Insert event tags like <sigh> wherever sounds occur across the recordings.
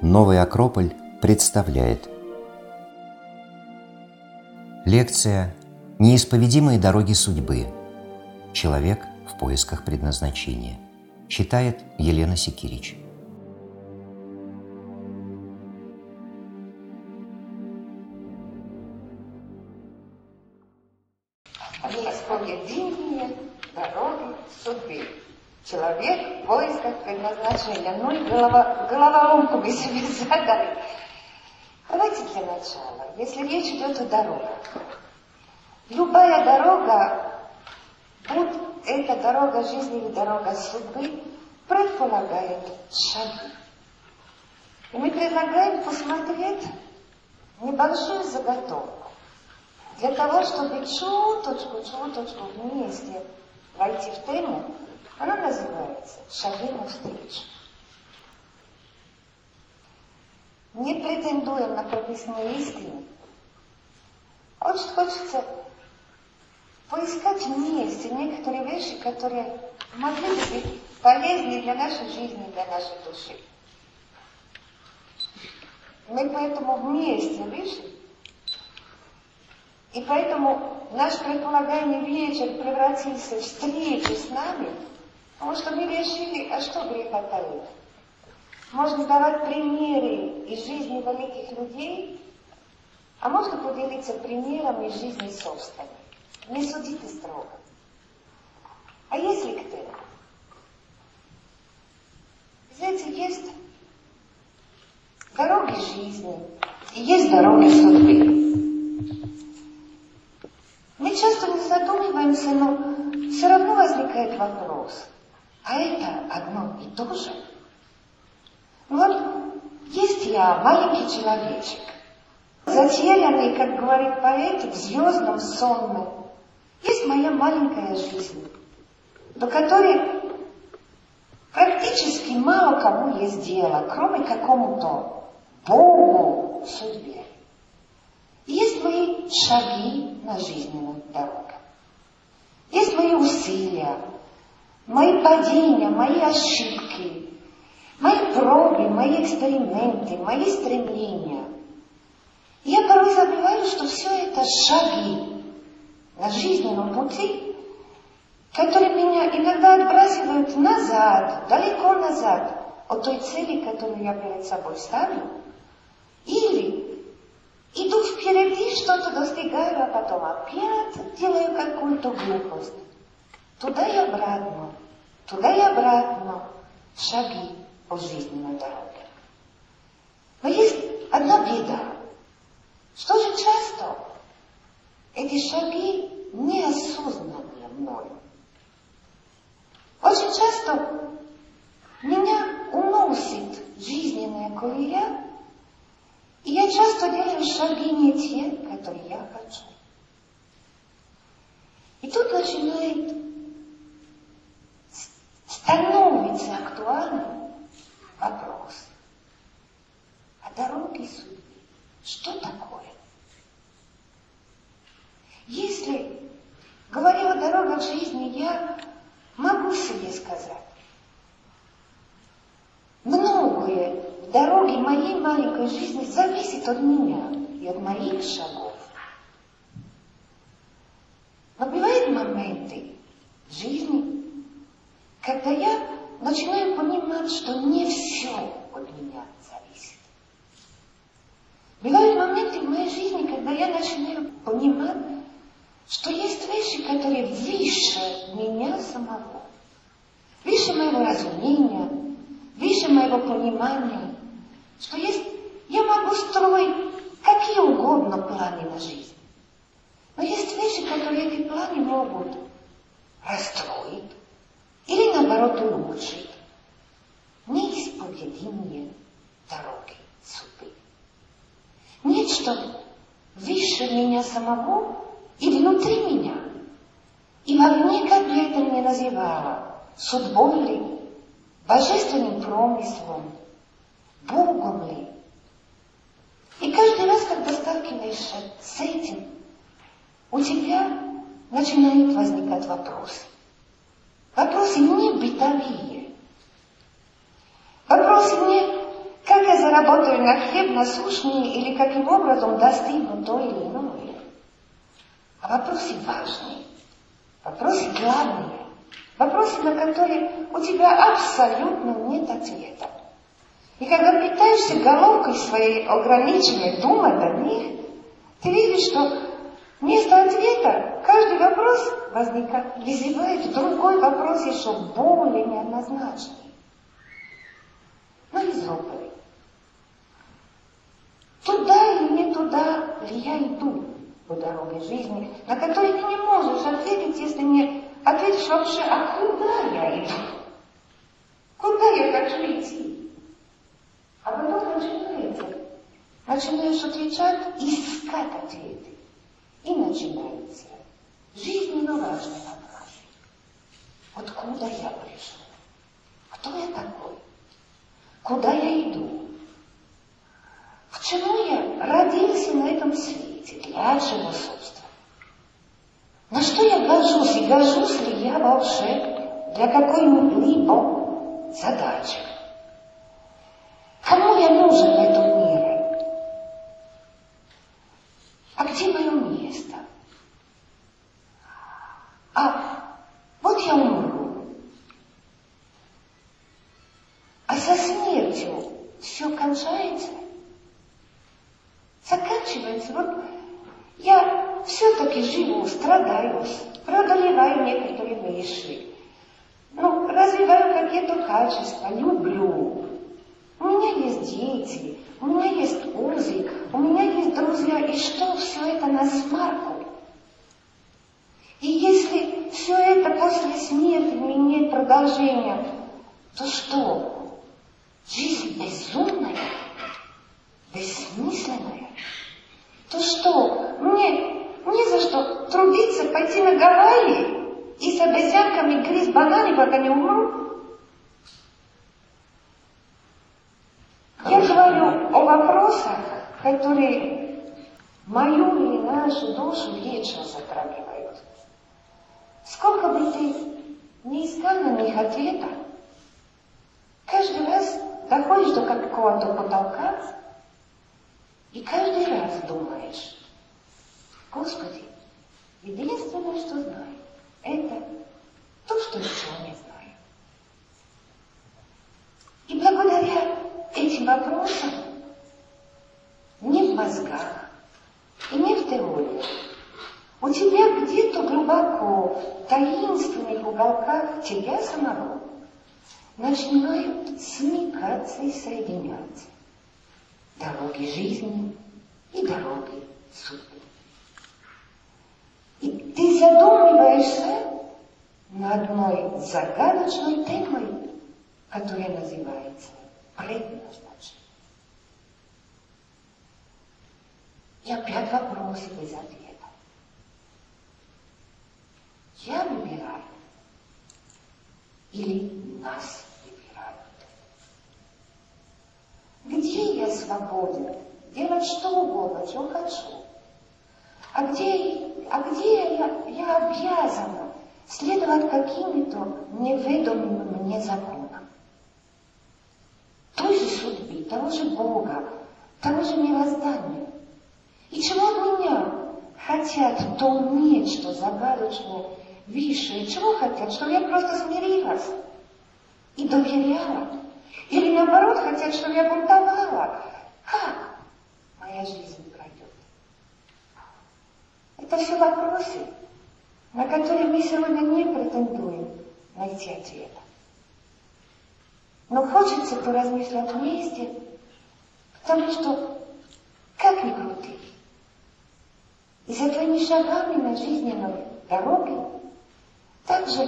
Новый Акрополь представляет Лекция «Неисповедимые дороги судьбы. Человек в поисках предназначения» читает Елена Секирич. Речь идет о дорогах. Любая дорога, будь это дорога жизни или дорога судьбы, предполагает шаги. И мы предлагаем посмотреть небольшую заготовку для того, чтобы чуточку, чуточку вместе войти в тему, она называется «Шаги навстречу». Не претендуем на прописные истины. Очень хочется поискать вместе некоторые вещи, которые могли бы быть полезны для нашей жизни, для нашей души. Мы поэтому вместе вышли, и поэтому наш предполагаемый вечер превратился в встречу с нами – Потому что мы решили, а что греха таит? Можно давать примеры из жизни великих людей, а можно поделиться примером из жизни собственной. Не судите строго. А если кто? Знаете, есть дороги жизни и есть дороги судьбы. Мы часто не задумываемся, но все равно возникает вопрос – а это одно и то же. Вот есть я, маленький человечек, затерянный, как говорит поэт, в звездном сонме. Есть моя маленькая жизнь, до которой практически мало кому есть дело, кроме какому-то Богу, судьбе. Есть мои шаги на жизненную дорогу. Есть мои усилия, мои падения, мои ошибки, мои пробы, мои эксперименты, мои стремления. Я порой забываю, что все это шаги на жизненном пути, которые меня иногда отбрасывают назад, далеко назад от той цели, которую я перед собой ставлю, или иду впереди, что-то достигаю, а потом опять делаю какую-то глупость. Туда и обратно, туда и обратно шаги по жизненной дороге. Но есть одна беда, что же часто эти шаги неосознанные мною. Очень часто меня уносит жизненная колея, и я часто делаю шаги не те, которые я хочу. И тут начинает становится актуальным вопрос. А дороги судьбы, что такое? Если, говоря о дорогах жизни, я могу себе сказать, многое в дороге моей маленькой жизни зависит от меня и от моих шагов. Но бывают моменты жизни, когда я начинаю понимать, что не все от меня. Бывают моменты в моей жизни, когда я начинаю понимать, что есть вещи, которые выше меня самого, выше моего разумения, выше моего понимания, что есть, я могу строить какие угодно планы на жизнь. Но есть вещи, которые эти планы могут расстроить, или наоборот улучшить неисповедимые дороги судьбы. Нечто выше меня самого и внутри меня. И бы это ни называла, судьбой ли, божественным промыслом, Богом ли. И каждый раз, когда сталкиваешься с этим, у тебя начинает возникать вопрос – Вопросы не бытовые. Вопросы не, как я заработаю на хлеб насущный или каким образом достигну то или иное. А вопросы важные, вопросы главные, вопросы, на которые у тебя абсолютно нет ответа. И когда пытаешься головкой своей ограниченной думать о них, ты видишь, что вместо ответа каждый вопрос возникает, вызывает другой вопрос еще более неоднозначный. Ну, из оперы. Туда или не туда ли я иду по дороге жизни, на которой ты не можешь ответить, если не ответишь вообще, а куда я иду? Куда я хочу идти? А потом начинается. Начинаешь отвечать, искать ответы. И начинается жизненно важный вопрос. Откуда я пришел? Кто я такой? Куда я иду? К чему я родился на этом свете? Для чего, собственно? На что я гожусь? И гожусь ли я волшебник для какой-либо задачи? Кому я нужен в этом мире? А где мое место? А вот я умру. А со смертью все кончается? Заканчивается. Вот я все-таки живу, страдаю, преодолеваю некоторые вещи. Ну, развиваю какие-то качества, люблю. У меня есть дети, у меня есть узы, у меня есть друзья. И что все это на смарку? И если все это после смерти имеет продолжения, то что? Жизнь безумная, бессмысленная. То что? Мне не за что трудиться, пойти на Гавайи и с обезьянками грызть бананы, пока не умру? Я говорю о вопросах, которые мою или нашу душу вечно затрагивают. Сколько бы ты не искал на них ответа, каждый раз доходишь до какого-то потолка и каждый раз думаешь, Господи, единственное, что знаю, это то, что ничего не знаю. И благодаря этим вопросам не в мозгах и не в теории, у тебя где-то глубоко, в таинственных уголках тебя самого начинают смекаться и соединяться дороги жизни и дороги судьбы. И ты задумываешься над одной загадочной темой, которая называется предназначение. И опять вопросы без ответа. Я выбираю или нас выбирают? Где я свободен делать что угодно, что хочу? А где, а где я, я обязана следовать каким-то неведомым мне законам? Той же судьбы, того же Бога, того же мироздания. И чего от меня хотят то нечто загадочное, высшее? Чего хотят? Чтобы я просто смирилась и доверяла? Или наоборот хотят, чтобы я бунтовала? Как моя жизнь? Это все вопросы, на которые мы сегодня не претендуем найти ответа. Но хочется поразмышлять вместе, потому что, как ни крути, и за твоими шагами на жизненной дороге, так же,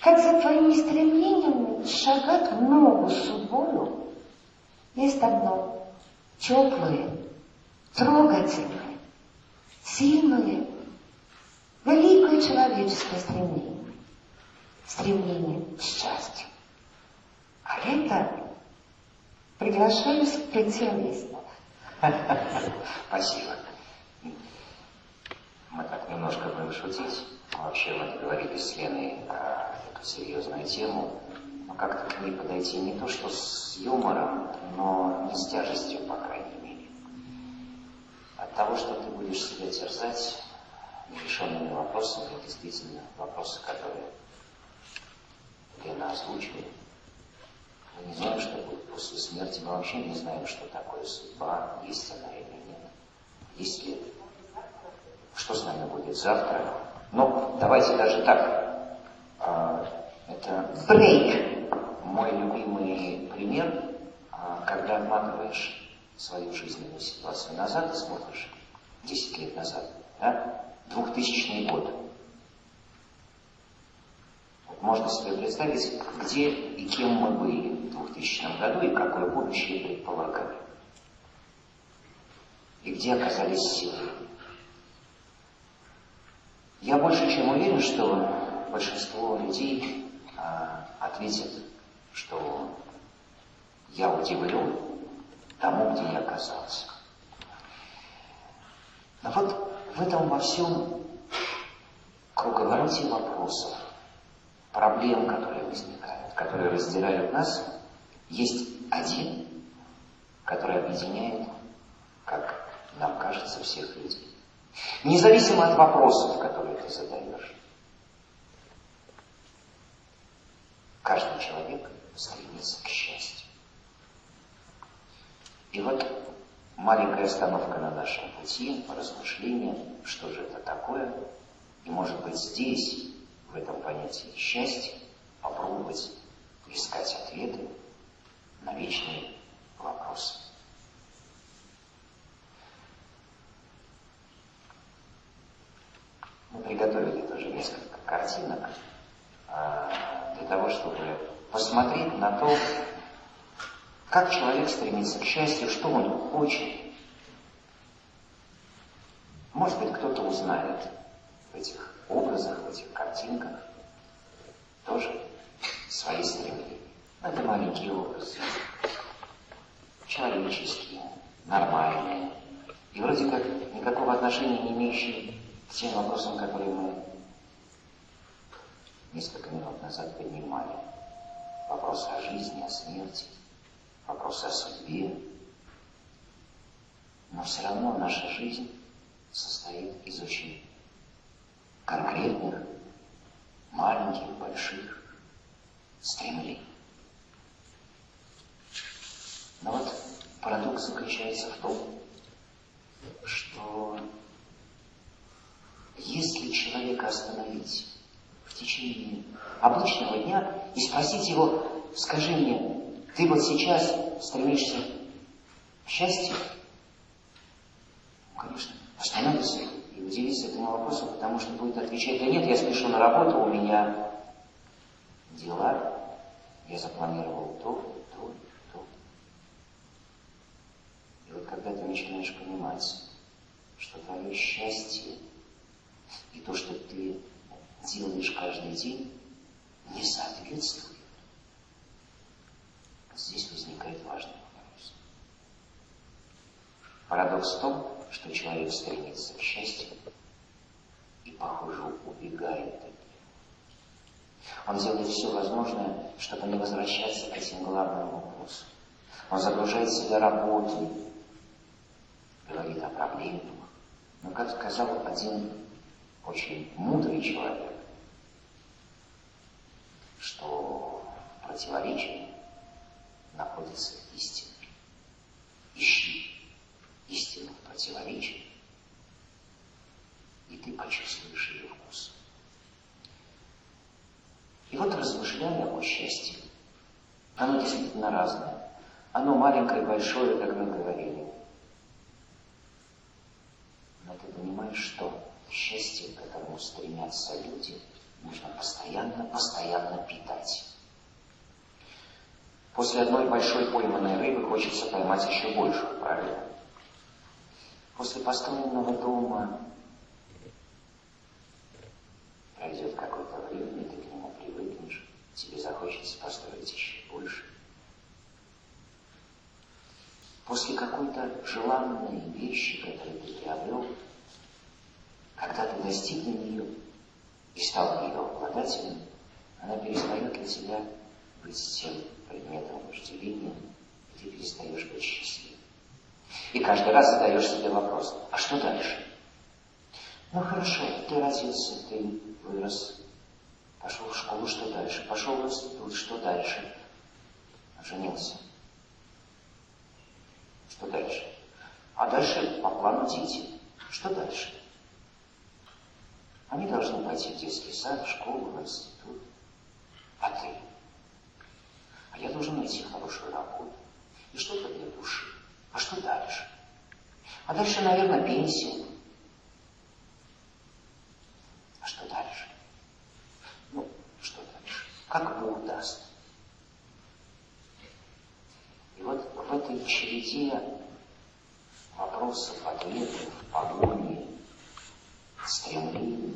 как за твоими стремлениями шагать в ногу судьбою, есть одно теплое, трогательное, сильное, великое человеческое стремление, стремление к счастью. А это приглашаю специалистов. <laughs> Спасибо. Мы так немножко будем шутить. Вообще мы договорились с Леной про эту серьезную тему. как-то к ней подойти не то что с юмором, но не с тяжестью, по крайней мере. От того, что ты будешь себя терзать нерешенными вопросами, действительно вопросы, которые Лена озвучила. Мы не знаем, что будет после смерти, мы вообще не знаем, что такое судьба, есть она или нет. Есть ли что с нами будет завтра. Но давайте даже так. А, это брейк. Мой любимый пример, а, когда отматываешь свою жизненную ситуацию назад и смотришь 10 лет назад, да? 2000 год. Вот можно себе представить, где и кем мы были в 2000 году и какое будущее предполагали. И где оказались сегодня. Я больше чем уверен, что большинство людей а, ответят, что я удивлен тому, где я оказался. Но вот в этом во всем круговороте вопросов, проблем, которые возникают, которые разделяют нас, есть один, который объединяет, как нам кажется, всех людей. Независимо от вопросов, которые ты задаешь. Каждый человек стремится к счастью. И вот маленькая остановка на нашем пути, размышление, что же это такое, и может быть здесь, в этом понятии счастья, попробовать искать ответы на вечные вопросы. Мы приготовили тоже несколько картинок а, для того, чтобы посмотреть на то, как человек стремится к счастью, что он хочет. Может быть, кто-то узнает в этих образах, в этих картинках тоже свои стремления. Это маленькие образы, человеческие, нормальные, и вроде как никакого отношения не имеющие к тем вопросам, которые мы несколько минут назад поднимали. Вопросы о жизни, о смерти, вопросы о судьбе. Но все равно наша жизнь состоит из очень конкретных, маленьких, больших стремлений. Но вот парадокс заключается в том, что если человека остановить в течение обычного дня и спросить его, скажи мне, ты вот сейчас стремишься к счастью? Конечно, остановится и удивится этому вопросу, потому что будет отвечать, да нет, я спешу на работу, у меня дела, я запланировал то, то, то. И вот когда ты начинаешь понимать, что твое счастье и то, что ты делаешь каждый день, не соответствует. Здесь возникает важный вопрос. Парадокс в том, что человек стремится к счастью и, похоже, убегает от него. Он делает все возможное, чтобы не возвращаться к этим главным вопросам. Он загружает себя работой, говорит о проблемах. Но, как сказал один очень мудрый человек, что в противоречии находится истина. Ищи истину в противоречии, и ты почувствуешь ее вкус. И вот размышляя о счастье, оно действительно разное. Оно маленькое и большое, как мы говорили. Но ты понимаешь, что счастье, к которому стремятся люди, нужно постоянно, постоянно питать. После одной большой пойманной рыбы хочется поймать еще большую, правильно? После построенного дома пройдет какое-то время, и ты к нему привыкнешь, тебе захочется построить еще больше. После какой-то желанной вещи, которую ты приобрел, когда ты достиг нее и стал ее обладателем, она перестает для тебя быть тем предметом вожделения, ты перестаешь быть счастливым. И каждый раз задаешь себе вопрос, а что дальше? Ну хорошо, ты родился, ты вырос, пошел в школу, что дальше? Пошел в институт, что дальше? Женился. Что дальше? А дальше по плану дети. Что дальше? Они должны пойти в детский сад, в школу, в институт. А ты? А я должен найти хорошую работу. И что-то для души. А что дальше? А дальше, наверное, пенсия. А что дальше? Ну, что дальше? Как Бог даст. И вот в этой череде вопросов, ответов, погони, стремлений,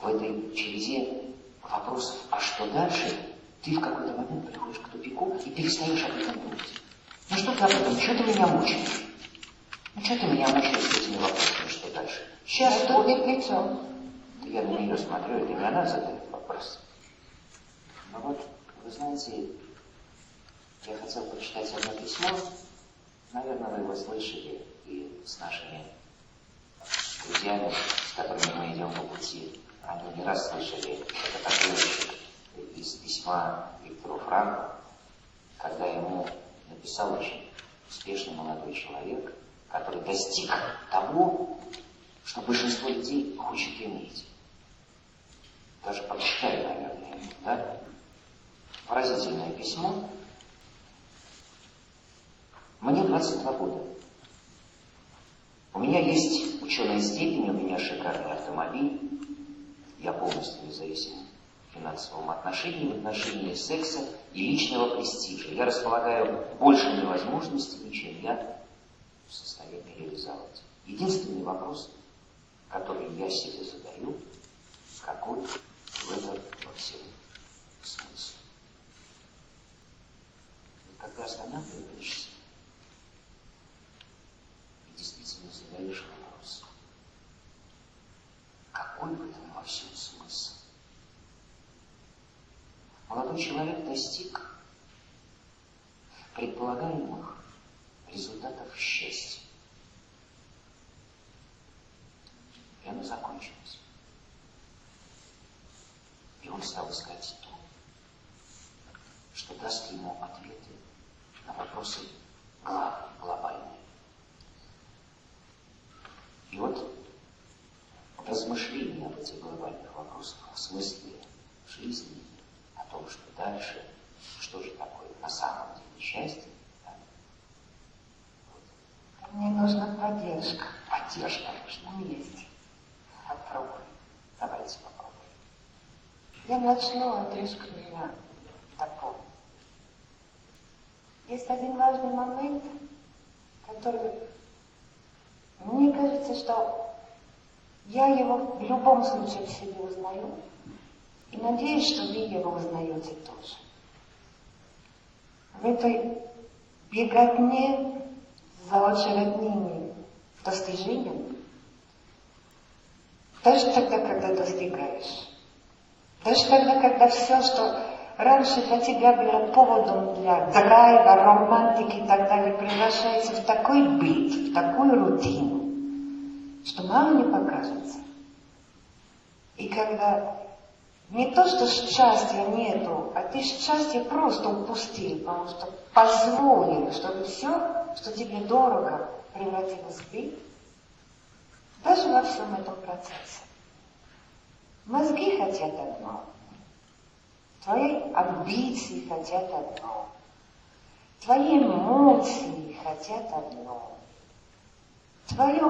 в этой череде вопросов, а что дальше, ты в какой-то момент приходишь к тупику и перестаешь об этом думать. Ну что ты об этом, что ты меня мучаешь? Ну что ты меня мучаешь этими вопросами, что дальше? Сейчас что лицом. Да я на нее смотрю, это не она задает вопрос. Ну вот, вы знаете, я хотел почитать одно письмо, наверное, вы его слышали, и с нашими друзьями, с которыми мы идем по пути, они не раз слышали это такое из письма Виктору Франку, когда ему написал очень успешный молодой человек, который достиг того, что большинство людей хочет иметь. Даже прочитаю, наверное, да? Поразительное письмо, мне 22 года. У меня есть ученая степень, у меня шикарный автомобиль. Я полностью независим финансовом отношении, в отношении секса и личного престижа. Я располагаю большими возможностями, чем я в состоянии реализовать. Единственный вопрос, который я себе задаю, какой в этом во всем смысл. И когда останавливаешься, действительно задаешь вопрос. Какой в этом во всем смысл? Молодой человек достиг предполагаемых результатов счастья. И оно закончилось. И он стал искать то, что даст ему ответы на вопросы главные, глобальные. И вот размышления об этих глобальных вопросах, о смысле жизни, о том, что дальше, что же такое на самом деле счастье, да? вот. Мне нужна поддержка. Поддержка нужна. Есть. Попробуй. Давайте попробуем. Я начну, а ты меня Попробуй. Есть один важный момент, который мне кажется, что я его в любом случае в себе узнаю. И надеюсь, что вы его узнаете тоже. В этой беготне за очередными достижениями, даже тогда, когда достигаешь, даже тогда, когда все, что раньше для тебя было поводом для драйва, романтики и так далее, превращается в такой быт, в такую рутину, что мало не покажется. И когда не то, что счастья нету, а ты счастье просто упустил, потому что позволил, чтобы все, что тебе дорого, превратилось в быт, даже во всем этом процессе. Мозги хотят одно, твои амбиции хотят одно, твои эмоции хотят одно, твое,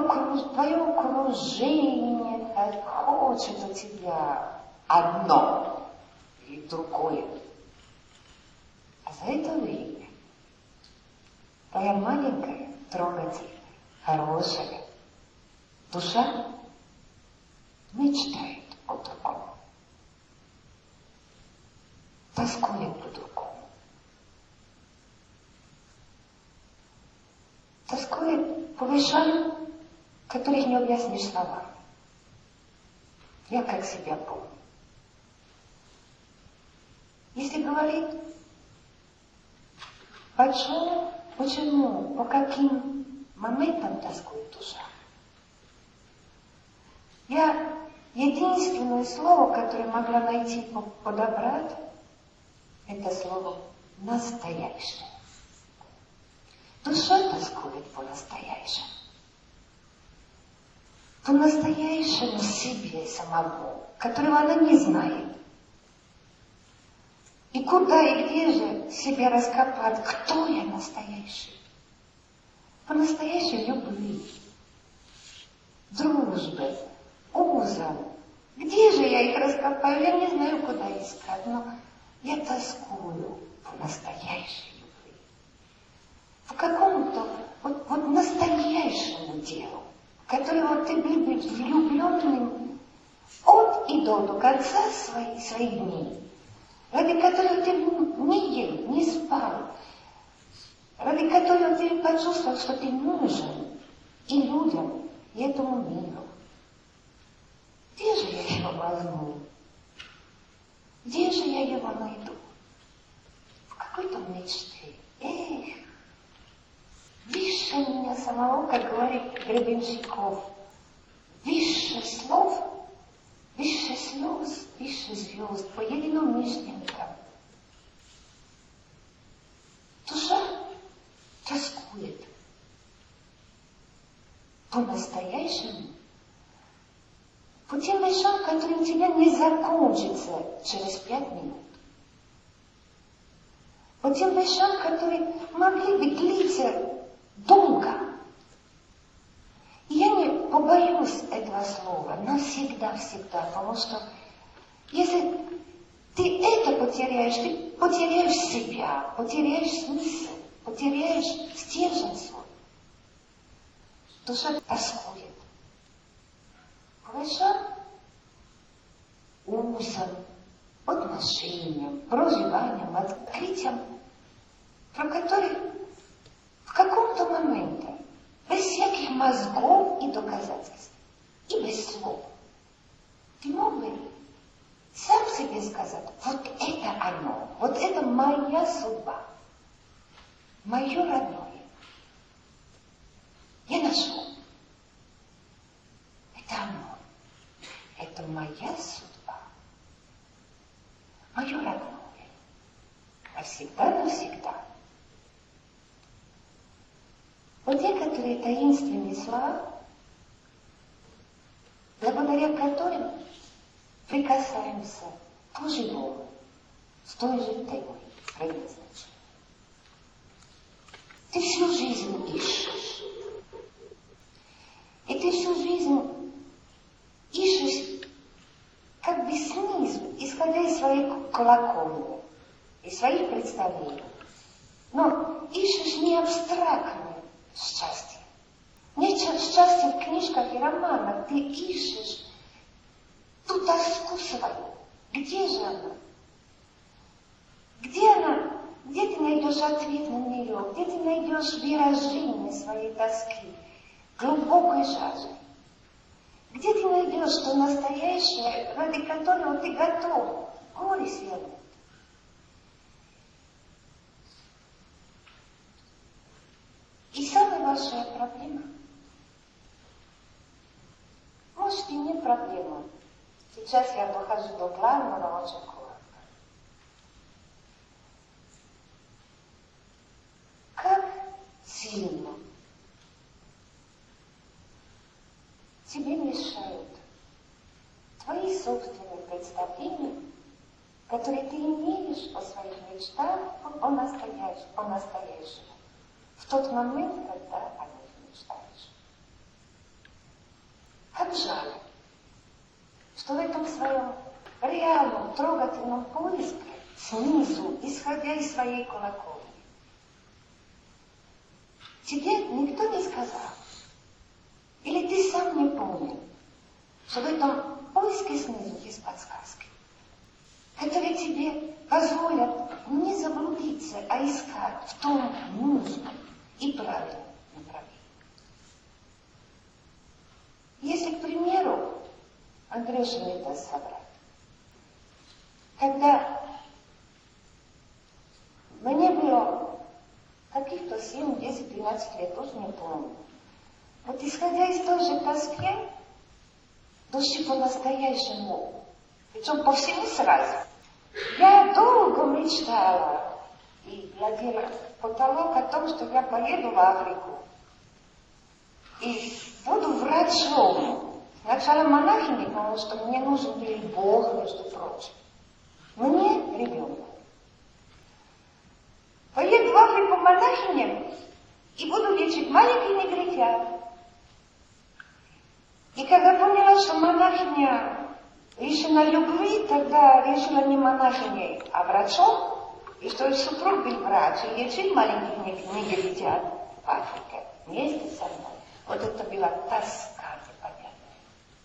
твое окружение хочет от тебя одно или другое. А за это время твоя маленькая, трогательная, хорошая душа мечтает о другом. Тоскует по другому. Тоскует по вещам, которых не объяснишь словами. Я как себя помню. Говорит, почему, почему, по каким моментам тоскует душа. Я единственное слово, которое могла найти подобрать, это слово настоящее. Душа тоскует по настоящему. По настоящему себе самому, которого она не знает. И куда и где же себе раскопать, кто я настоящий? По-настоящей любви, дружбы, узом. Где же я их раскопаю? Я не знаю, куда искать, но я тоскую по настоящей любви. В каком-то вот, вот настоящему делу, которого ты будешь влюбленным от и до, до конца своих, своих дней, ради которого ты не ел, не спал, ради которого ты почувствовал, что ты нужен и людям, и этому миру. Где же я его возьму? Где же я его найду? В какой-то мечте. Эх, выше меня самого, как говорит Гребенщиков, выше слов, выше слез, выше звезд, по единомышленникам. Душа тоскует по-настоящему по тем вещам, которые у тебя не закончатся через пять минут. По тем вещам, которые могли бы длиться долго. Побоюсь этого слова навсегда-всегда, потому что если ты это потеряешь, ты потеряешь себя, потеряешь смысл, потеряешь стержень свой. Душа тоскует. Хорошо? Узом, отношениям, проживанием, открытием, про который в каком-то моменте, без всяких мозгов и доказательств, и без слов, ты мог бы сам себе сказать, вот это оно, вот это моя судьба, мое родное. Я нашел. Это оно. Это моя судьба. Мое родное. Навсегда, навсегда. Вот некоторые таинственные слова, благодаря которым прикасаемся к живому, с той же темой предназначения. Ты всю жизнь ищешь. И ты всю жизнь ищешь как бы снизу, исходя из своей колокольни, из своих представлений. Но ищешь не абстрактное счастье. Не счастье в книжках и романах. Ты ищешь ту тоску свою. Где же она? Где она? Где ты найдешь ответ на нее? Где ты найдешь выражение своей тоски, глубокой жажды? Где ты найдешь то настоящее, ради которого ты готов горе свернуть? И самая большая проблема, может и не проблема, сейчас я дохожу до главного очень коротко. Как сильно тебе мешают твои собственные представления, которые ты имеешь о своих мечтах, о настоящем, о настоящем, в тот момент, когда о них мечтаешь. Как жаль, что в этом своем реальном, трогательном поиске снизу, исходя из своей колокольни, тебе никто не сказал, или ты сам не понял, что в этом поиске снизу есть подсказки, которые тебе позволят не заблудиться, а искать в том нужном и правильном направлении. Если, к примеру, Андрюша не даст собрать, когда мне было каких-то 7, 10, 12 лет, уже не помню, вот исходя из той же тоски, души по-настоящему, причем по всему сразу, я долго мечтала и для директора потолок о том, что я поеду в Африку и буду врачом. Сначала монахиней, потому что мне нужен был Бог, между прочим. Мне ребенок. Поеду в Африку монахиням и буду лечить маленьких негритят. И когда поняла, что монахиня лишена любви, тогда решила не монахиней, а врачом, и что супруг был врач, и лечил маленьких негритят в Африке вместе со мной. Вот это была тоска непонятная.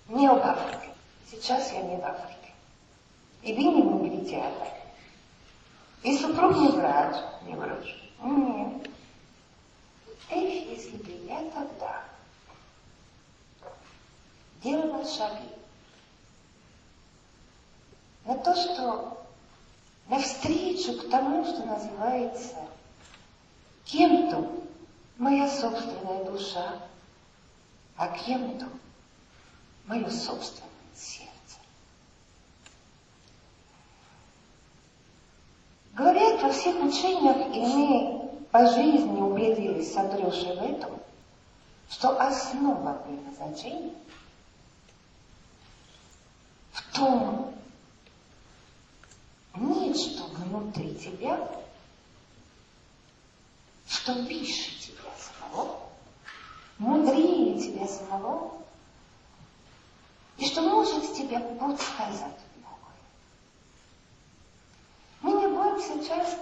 Не об Африке. Сейчас я не в Африке. И вы не негритята. И супруг не врач. Не врач. Нет. Эх, если бы я тогда делала шаги на то, что навстречу к тому, что называется кем-то моя собственная душа, а кем-то мое собственное сердце. Говорят, во всех учениях, и мы по жизни убедились с Андрюшей в этом, что основа предназначения в том, нечто внутри тебя, что выше тебя самого, мудрее тебя самого, и что может тебе подсказать многое. Мы не будем сейчас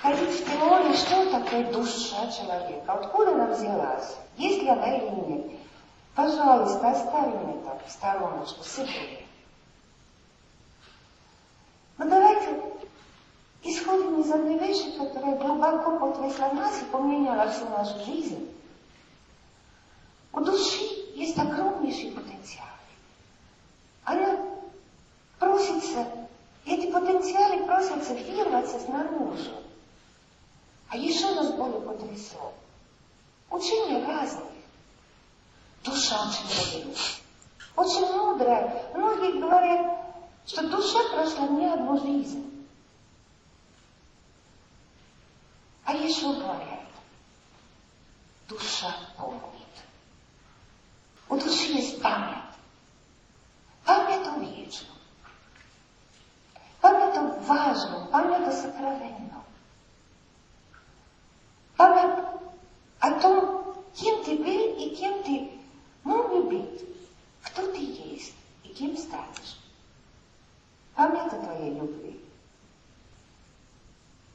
ходить в теории, что такое душа человека, откуда она взялась, есть ли она или нет. Пожалуйста, оставим это в стороночку себе. Но давайте исходим из одной вещи, которая глубоко потрясла нас и поменяла всю нашу жизнь. У души есть огромнейший потенциал. Она просится, эти потенциалы просятся вырваться снаружи. А еще нас более потрясло. Учения разные. Душа очень мудрая. Очень мудрая. Многие говорят, что душа прошла не одну жизнь. А еще говорят, душа помнит. У души есть память. Память о вечном. Память о важном, память о сокровенном. Память о том, кем ты был и кем ты мог бы быть, кто ты есть и кем станешь. Память о твоей любви.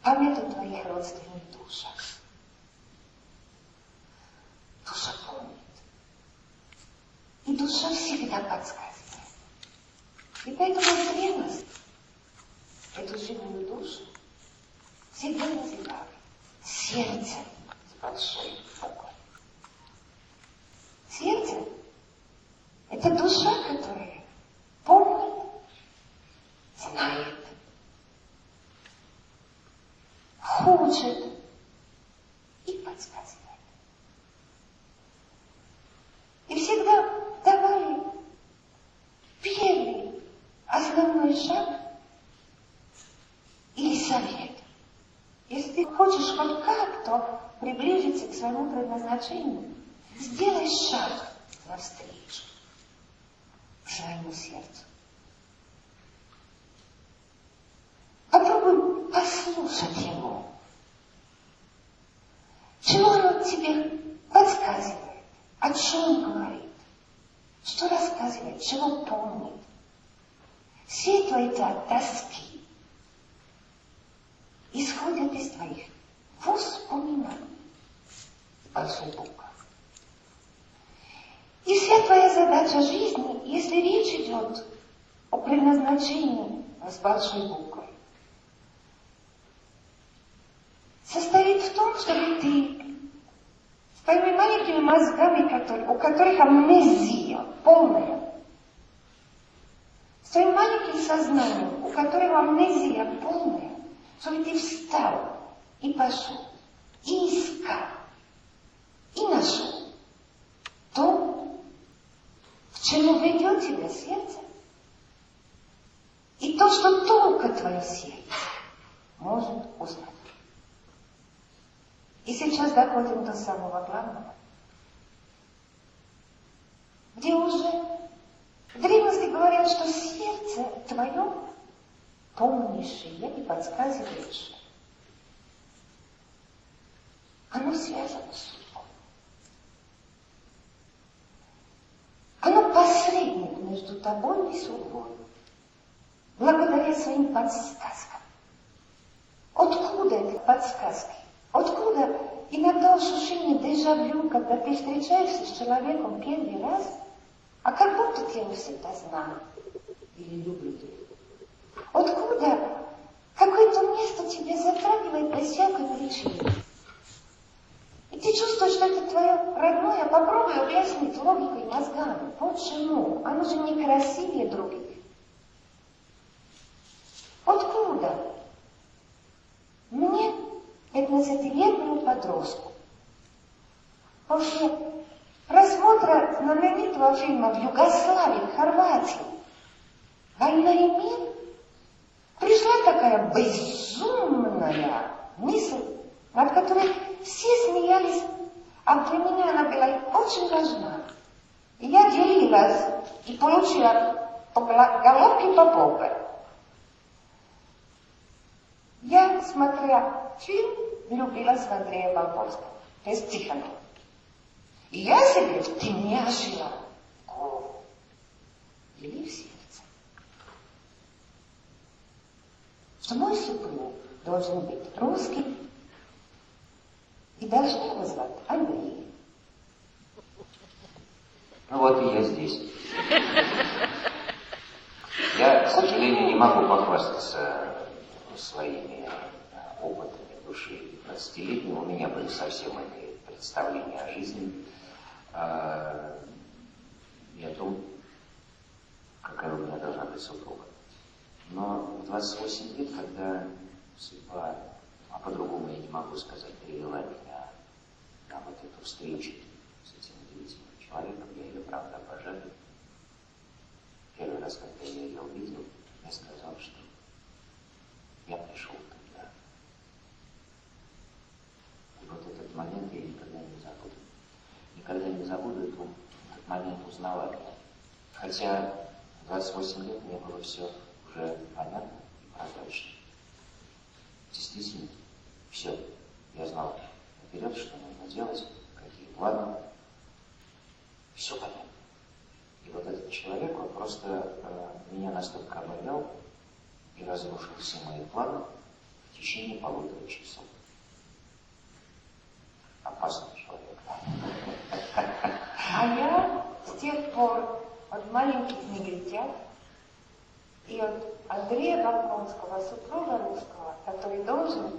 Память о твоих родственных душах. Душа помнит. И душа всегда подсказывает. И поэтому древность эту живую душу всегда называли сердцем с большой буквы. Сердце – это душа, которая помнит, знает, хочет и подсказывает. И всегда давали первый основной шаг или совет. Если ты хочешь хоть как-то приблизиться к своему предназначению, сделай шаг навстречу к своему сердцу. Послушать его. Чего он тебе подсказывает, о чем говорит, что рассказывает, чего помнит. Все твои тоски исходят из твоих воспоминаний большой буквы. И вся твоя задача жизни, если речь идет о предназначении с большой буквы, состоит в чтобы ты с твоими маленькими мозгами, которые, у которых амнезия полная, с твоим маленьким сознанием, у которого амнезия полная, чтобы ты встал и пошел, и искал, и нашел то, к чему ведет тебя сердце, и то, что только твое сердце может узнать. И сейчас доходим до самого главного, где уже в древности говорят, что сердце твое помнишее и подсказывающее. Оно связано с судьбой. Оно посредник между тобой и судьбой, благодаря своим подсказкам. Откуда эти подсказки? Откуда иногда ощущение дежавю, когда ты встречаешься с человеком первый раз, а как будто ты его всегда знал или люблю? Откуда какое-то место тебе затрагивает без всякой причины? И ты чувствуешь, что это твое родное, попробуй объяснить логикой мозгами. Почему? Оно же не красивее других. Откуда? Мне 15-летнему подростку после просмотра знаменитого фильма в Югославии, Хорватии, «Война и мир», пришла такая безумная мысль, над которой все смеялись, а для меня она была очень важна. И я делилась и получила по головке по попе. Я, смотря фильм, влюбилась в Андрея Балковского, то есть Тихона. И я себе в голову или в сердце, что мой супруг должен быть русский и должны его звать Андрей. Ну вот и я здесь. Я, к сожалению, не могу похвастаться своими опытами души 20-летнего. У меня были совсем иные представления о жизни и о том, какая у меня должна быть супруга. Но в 28 лет, когда судьба, а по-другому я не могу сказать, привела меня на вот эту встречу с этим удивительным человеком, я ее, правда, обожаю. Первый раз, когда я ее увидел, я сказал, что я пришел тогда. И вот этот момент я никогда не забуду. Никогда не забуду этот, этот момент узнавания. Хотя 28 лет мне было все уже понятно и прозрачно. Действительно, все. Я знал наперед, что нужно делать, какие планы. Все понятно. И вот этот человек, он просто э, меня настолько обаял, и разрушил все мои планы в течение полутора часов. Опасный человек. А я с тех пор от маленьких негритят и от Андрея Балконского, супруга русского, который должен,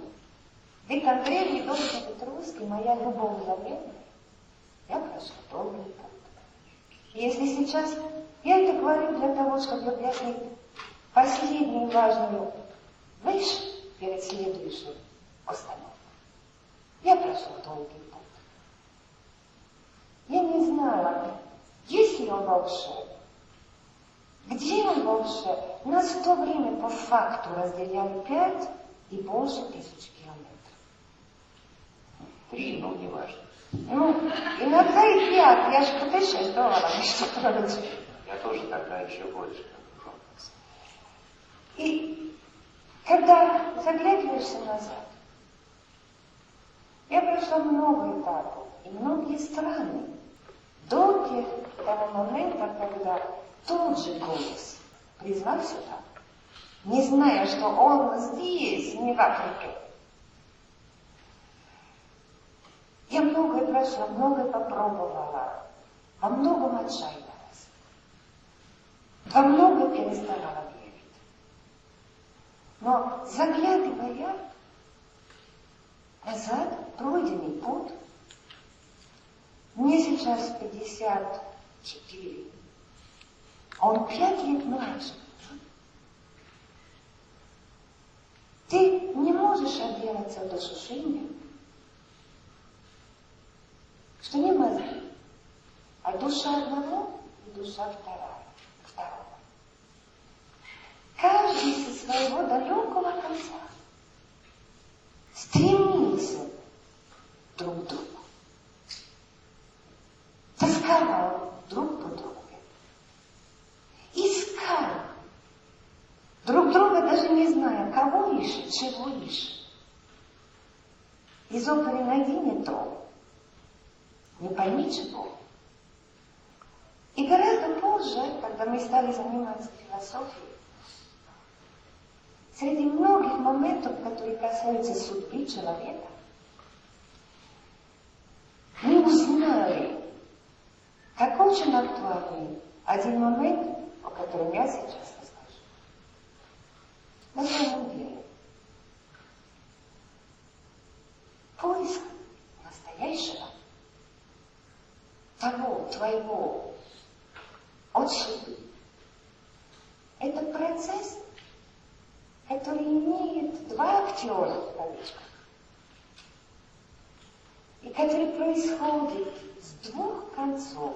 ведь Андрей не должен быть русский, моя любовь заветная, я прошла долгий путь. Если сейчас я это говорю для того, чтобы объяснить последнюю важную вещь перед следующей остановкой. Я прошел долгий путь. Я не знала, есть ли он волшебник, где он волшебник. Нас в то время по факту разделяли пять и больше тысяч километров. Три, ну, не важно. Ну, иногда и пять. Я же путешествовала, <laughs> между прочим. Я тоже тогда еще больше. И когда заглядываешься назад, я прошла много этапов и многие страны до того момента, когда тот же голос призвал сюда, не зная, что он здесь, не в Африке. Я многое прошла, многое попробовала, во многом отчаялась, во многое переставала верить. Но заглядывая назад, пройденный путь, мне сейчас 54, а он пять лет младше. Ты не можешь отделаться от ощущения, что не мозги, а душа одного и душа вторая, второго. Каждый со своего далекого конца. Стремился друг к другу, тосковал друг по другу, искал. Друг друга, даже не зная, кого ищет, чего ищет. Из оперы «Найди не то», не пойми чего. И гораздо позже, когда мы стали заниматься философией, среди многих моментов, которые касаются судьбы человека, мы узнали, как очень актуальный один момент, о котором я сейчас расскажу. На самом деле, поиск настоящего, того, твоего, от судьбы, это процесс, который имеет два актера в кавычках, и который происходит с двух концов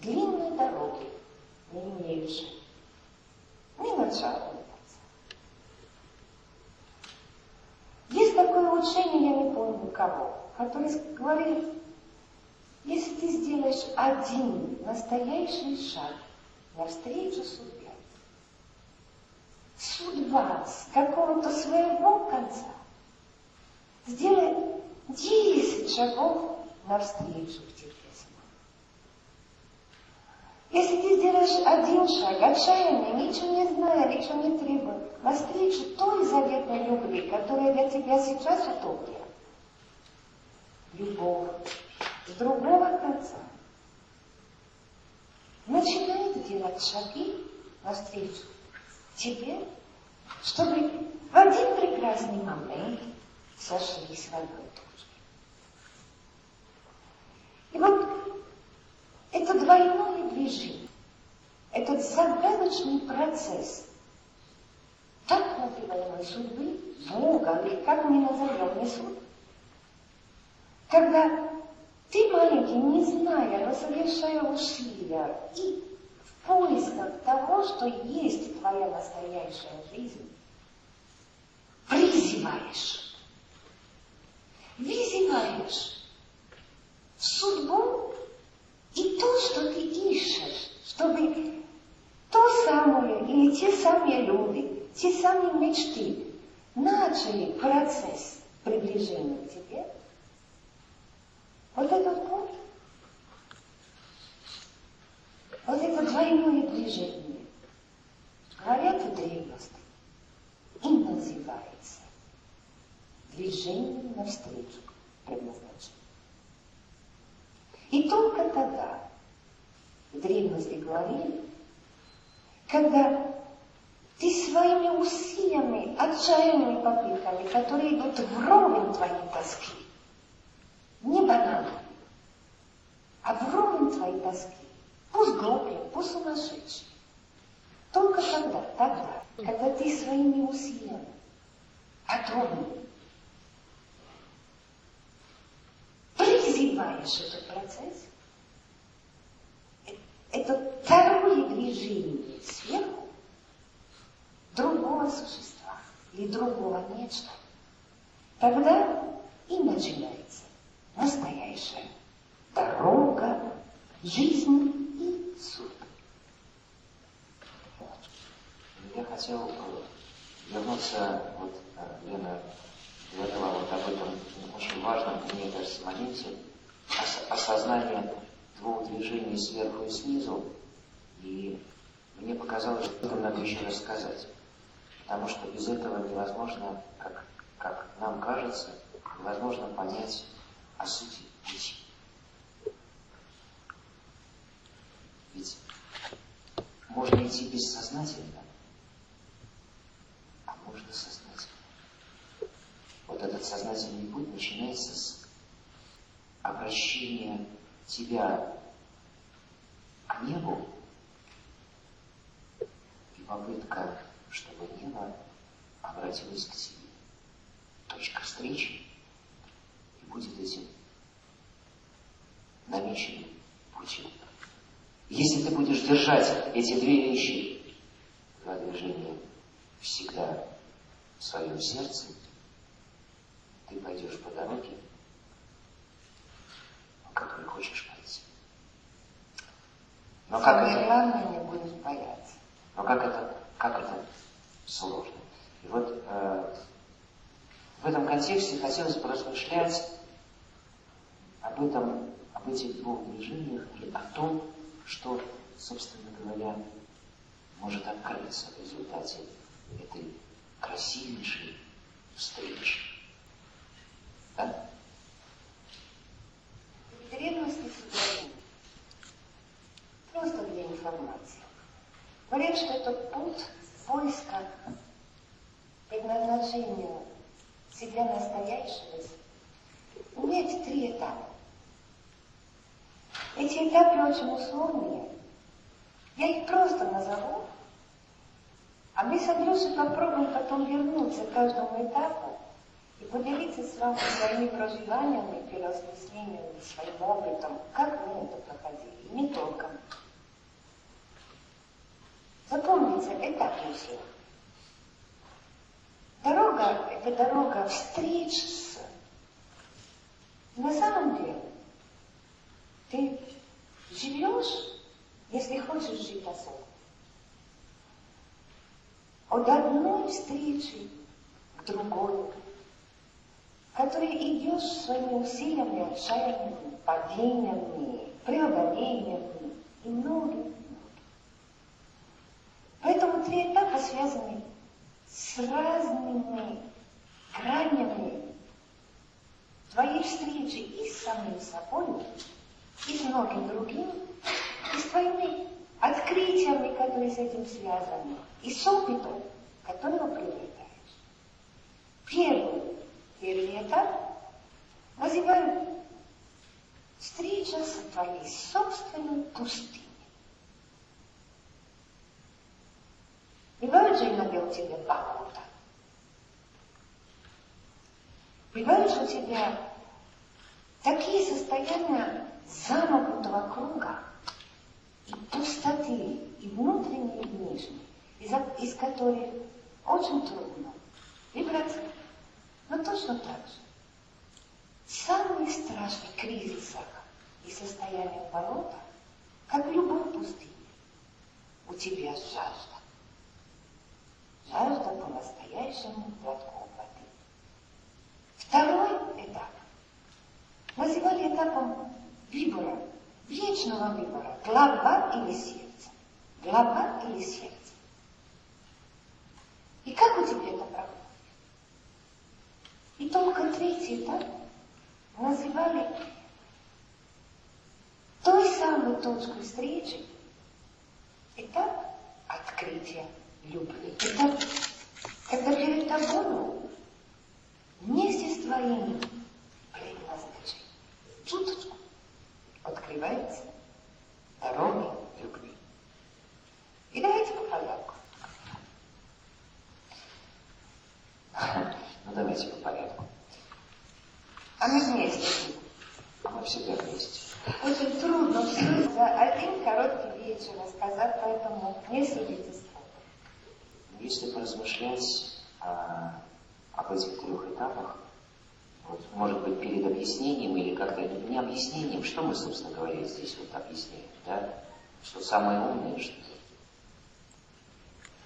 длинной дороги, не имеющей ни начала, ни конца. Есть такое учение, я не помню кого, который говорит, если ты сделаешь один настоящий шаг навстречу судьбе, судьба с какого-то своего конца сделает десять шагов навстречу к тебе. Если ты сделаешь один шаг, отчаянный, ничего не зная, ничего не требуя, навстречу той заветной любви, которая для тебя сейчас утопия, любовь с другого конца начинает делать шаги навстречу тебе, чтобы в один прекрасный момент сошлись в одной точке. И вот это двойное движение, этот загадочный процесс так называемой судьбы, Бога, или как мы назовем, не суд, когда ты маленький, не зная, но совершая усилия и поисках того, что есть твоя настоящая жизнь, призываешь, визиваешь в судьбу и то, что ты ищешь, чтобы то самое или те самые люди, те самые мечты начали процесс приближения к тебе – вот этот путь, это двойное движение, говорят в древности, и называется движением навстречу предназначению. И только тогда в древности говорили, когда ты своими усилиями, отчаянными попытками, которые идут вровень твоей тоски, не бананы, а вровень твоей тоски. Пусть глупые, пусть сумасшедшие. Только тогда, тогда, когда ты своими усилиями огромными призываешь этот процесс, это второе движение сверху другого существа или другого нечто, тогда и начинается настоящая дорога жизни Я хотел вернуться, вот Лена говорила вот об этом очень важном, мне кажется, моменте осознания двух движений сверху и снизу. И мне показалось, что это надо еще рассказать. Потому что без этого невозможно, как, как нам кажется, невозможно понять о сути. Ведь можно идти бессознательно, а можно сознательно. Вот этот сознательный путь начинается с обращения тебя к небу и попытка, чтобы небо обратилось к тебе. Точка встречи будет этим намеченным путем. Если ты будешь держать эти две вещи, два движения, всегда в своем сердце, ты пойдешь по дороге, по которой хочешь пойти. Но Самое как это, главное, не будешь бояться. Но как это, как это сложно. И вот э, в этом контексте хотелось бы размышлять об этом, об этих двух движениях и о том, что, собственно говоря, может открыться в результате этой красивейшей встречи. Да? Древности сотворения, просто для информации, говорят, что это путь поиска предназначения себя настоящего имеет три этапа. Эти этапы очень условные. Я их просто назову, а мы с Андрюшей попробуем потом вернуться к каждому этапу и поделиться с вами своими проживаниями, переосмыслениями, своим опытом, как мы это проходили, и не только. Запомните, этап все. Дорога – это дорога встреч с... На самом деле, ты живешь, если хочешь жить особо. От одной встречи к другой, которой идешь своими усилиями, отчаяниями, падениями, преодолениями и многими. Поэтому три этапа связаны с разными гранями твоей встречи и с самим собой, и многим другим, и с твоими открытиями, которые с этим связаны, и с опытом, которого приобретаешь. Первый, первый этап называют встреча с твоей собственной пустыней. Бывают же иногда у тебя болота. Бывают же у тебя такие состояния замкнутого круга и пустоты, и внутренней, и внешней, из, из которых очень трудно выбраться. Но точно так же. Самый страшный кризис и состояние болота, как в любой пустыне, у тебя жажда жажда по-настоящему глотков воды. Второй этап называли этапом выбора, вечного выбора, глава или сердце. Глава или сердце. И как у тебя это проходит? И только третий этап называли той самой точкой встречи, этап открытия любви. Это когда перед тобою вместе с твоим предназначением чуточку открывается дорога любви. И давайте по порядку. Ну давайте по порядку. А мы вместе. Мы всегда вместе. Очень трудно все за один короткий вечер рассказать, поэтому не судите если поразмышлять о, об этих трех этапах, вот, может быть, перед объяснением или как-то не объяснением, что мы, собственно говоря, здесь вот объясняем, да? Что самое умное, что?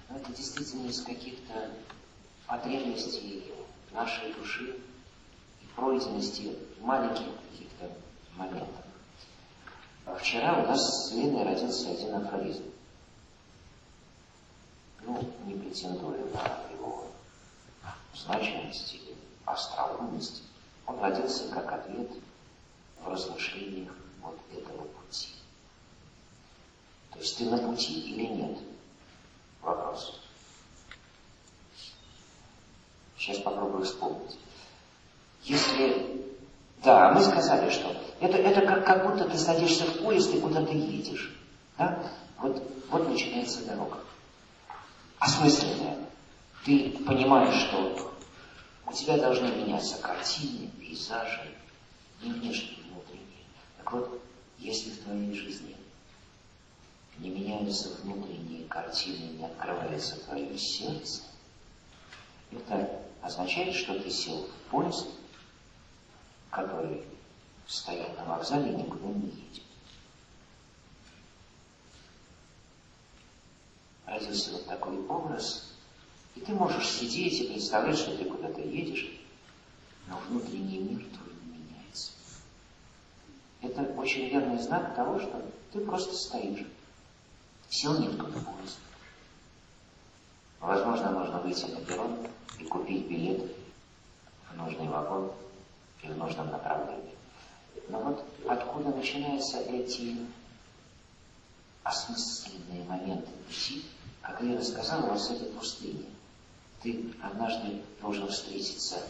Но это действительно из каких-то потребностей нашей души и пройденности маленьких каких-то моментов. Вчера у нас с Леной родился один афоризм ну, не претендуя на его значимость или остроумность, он родился как ответ в размышлениях вот этого пути. То есть ты на пути или нет? Вопрос. Сейчас попробую вспомнить. Если... Да, мы сказали, что это, это как, как будто ты садишься в поезд и куда-то едешь. Да? Вот, вот начинается дорога осмысленное. Ты понимаешь, что у тебя должны меняться картины, пейзажи, и внешние, и внутренние. Так вот, Если в твоей жизни не меняются внутренние картины, не открывается твое сердце, это означает, что ты сел в поезд, который стоит на вокзале и никуда не едет. Родился вот такой образ, и ты можешь сидеть и представлять, что ты куда-то едешь, но внутренний мир твой не меняется. Это очень верный знак того, что ты просто стоишь. Сел никто в поезд. Возможно, нужно выйти на перрон и купить билет в нужный вагон и в нужном направлении. Но вот откуда начинаются эти осмысленные моменты пути, как я рассказал вас этой пустыне. Ты однажды должен встретиться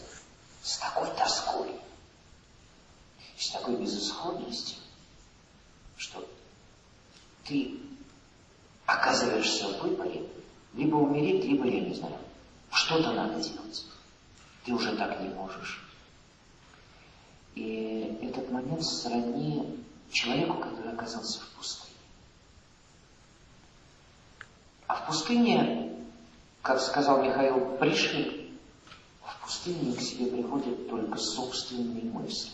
с такой тоской, с такой безысходностью, что ты оказываешься в выборе, либо умереть, либо, я не знаю, что-то надо делать. Ты уже так не можешь. И этот момент сродни человеку, который оказался в пустыне. А в пустыне, как сказал Михаил Пришвин, в пустыне к себе приходят только собственные мысли.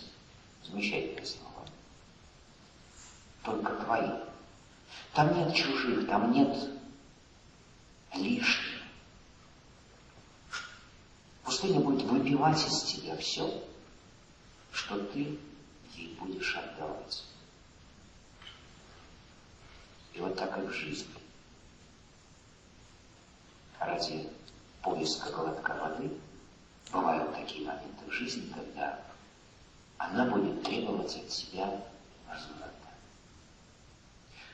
Замечательные слова. Только твои. Там нет чужих, там нет лишних. Пустыня будет выбивать из тебя все, что ты ей будешь отдавать. И вот так и в жизни. Ради поиска глотка воды бывают такие моменты в жизни, когда она будет требовать от тебя возврата.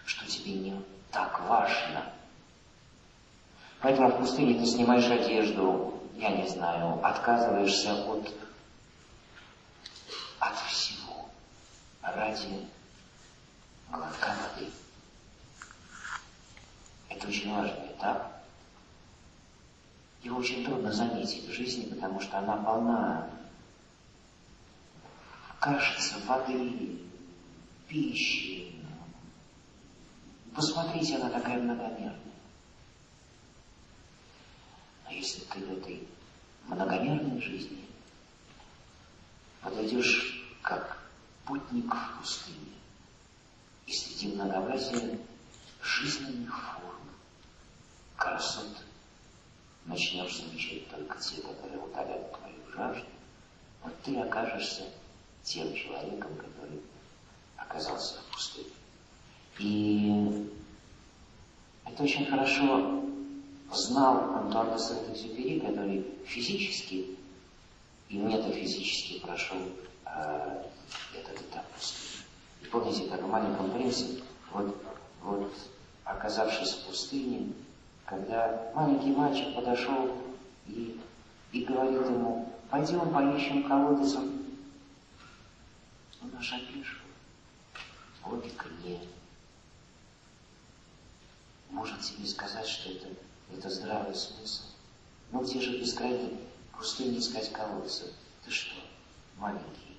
Что тебе не так важно. Поэтому в пустыне ты снимаешь одежду, я не знаю, отказываешься от от всего ради глотка воды. Это очень важный этап. Его очень трудно заметить в жизни, потому что она полна, кажется, воды, пищи. Посмотрите, она такая многомерная. А если ты в этой многомерной жизни подойдешь как путник в пустыне, и среди многообразия жизненных форм, красот, начнешь замечать только те, которые утоляют твою жажду, вот ты окажешься тем человеком, который оказался в пустыне. И это очень хорошо знал Антуан де Сент-Экзюпери, который физически и метафизически прошел э, этот этап пустыни. И помните, как в маленьком принце, вот, вот оказавшись в пустыне, когда маленький мальчик подошел и, и говорит ему, пойдем поищем колодец, он, он аж опешил. Логика не может себе сказать, что это, это здравый смысл. Ну где же бескрайней пустыне искать колодцы? Ты что, маленький?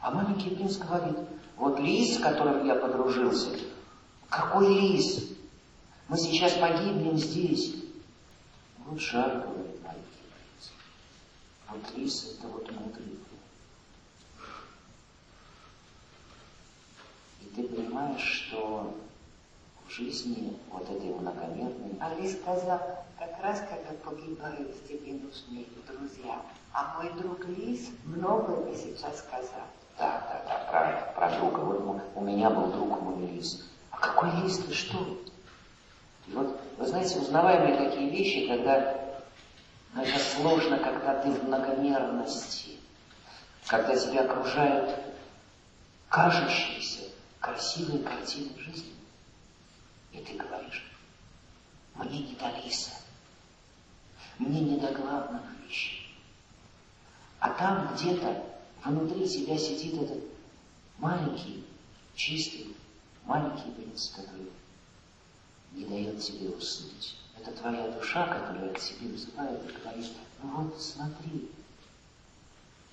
А маленький принц говорит, вот лис, с которым я подружился, какой лис? Мы сейчас погибнем здесь. Вот жаль, говорит маленький принц. Вот лис — это вот мудрый. И ты понимаешь, что в жизни вот этой многомерной... А лис сказал, как раз когда погибают, тебе нужны друзья. А мой друг Лис многое сейчас сказал. Да, да, да, правильно, про друга. Вот у меня был друг мой лис. А какой лис ты что? И вот, вы знаете, узнаваемые такие вещи, когда ну, это сложно, когда ты в многомерности, когда тебя окружают кажущиеся красивые картины жизни. И ты говоришь, мне не до лиса, мне не до главных вещей. А там где-то внутри тебя сидит этот маленький, чистый, маленький принц, который не дает тебе уснуть. Это твоя душа, которая к тебе вызывает и говорит, ну вот смотри,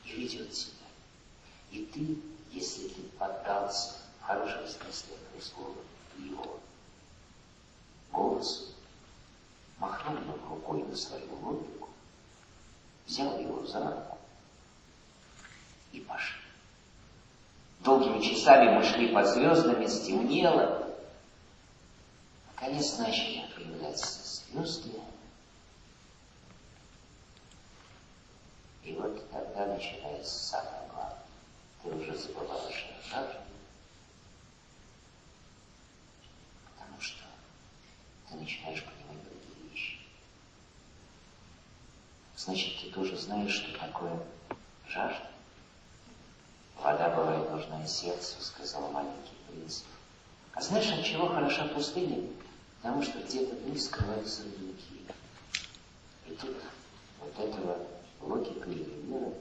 и ведет тебя. И ты если ты поддался в хорошем смысле этого слова его голос, махнул рукой на свою логику, взял его за руку и пошли. Долгими часами мы шли под звездами, стемнело. Наконец начали появляться звезды. И вот тогда начинается самое главное. Ты уже забываешь о жажде, потому что ты начинаешь понимать другие вещи. Значит, ты тоже знаешь, что такое жажда. Вода бывает нужна и сердцу, сказал маленький принц. А знаешь, от чего хороша пустыня? Потому что где-то в них скрываются родники. И тут вот этого логика или вера,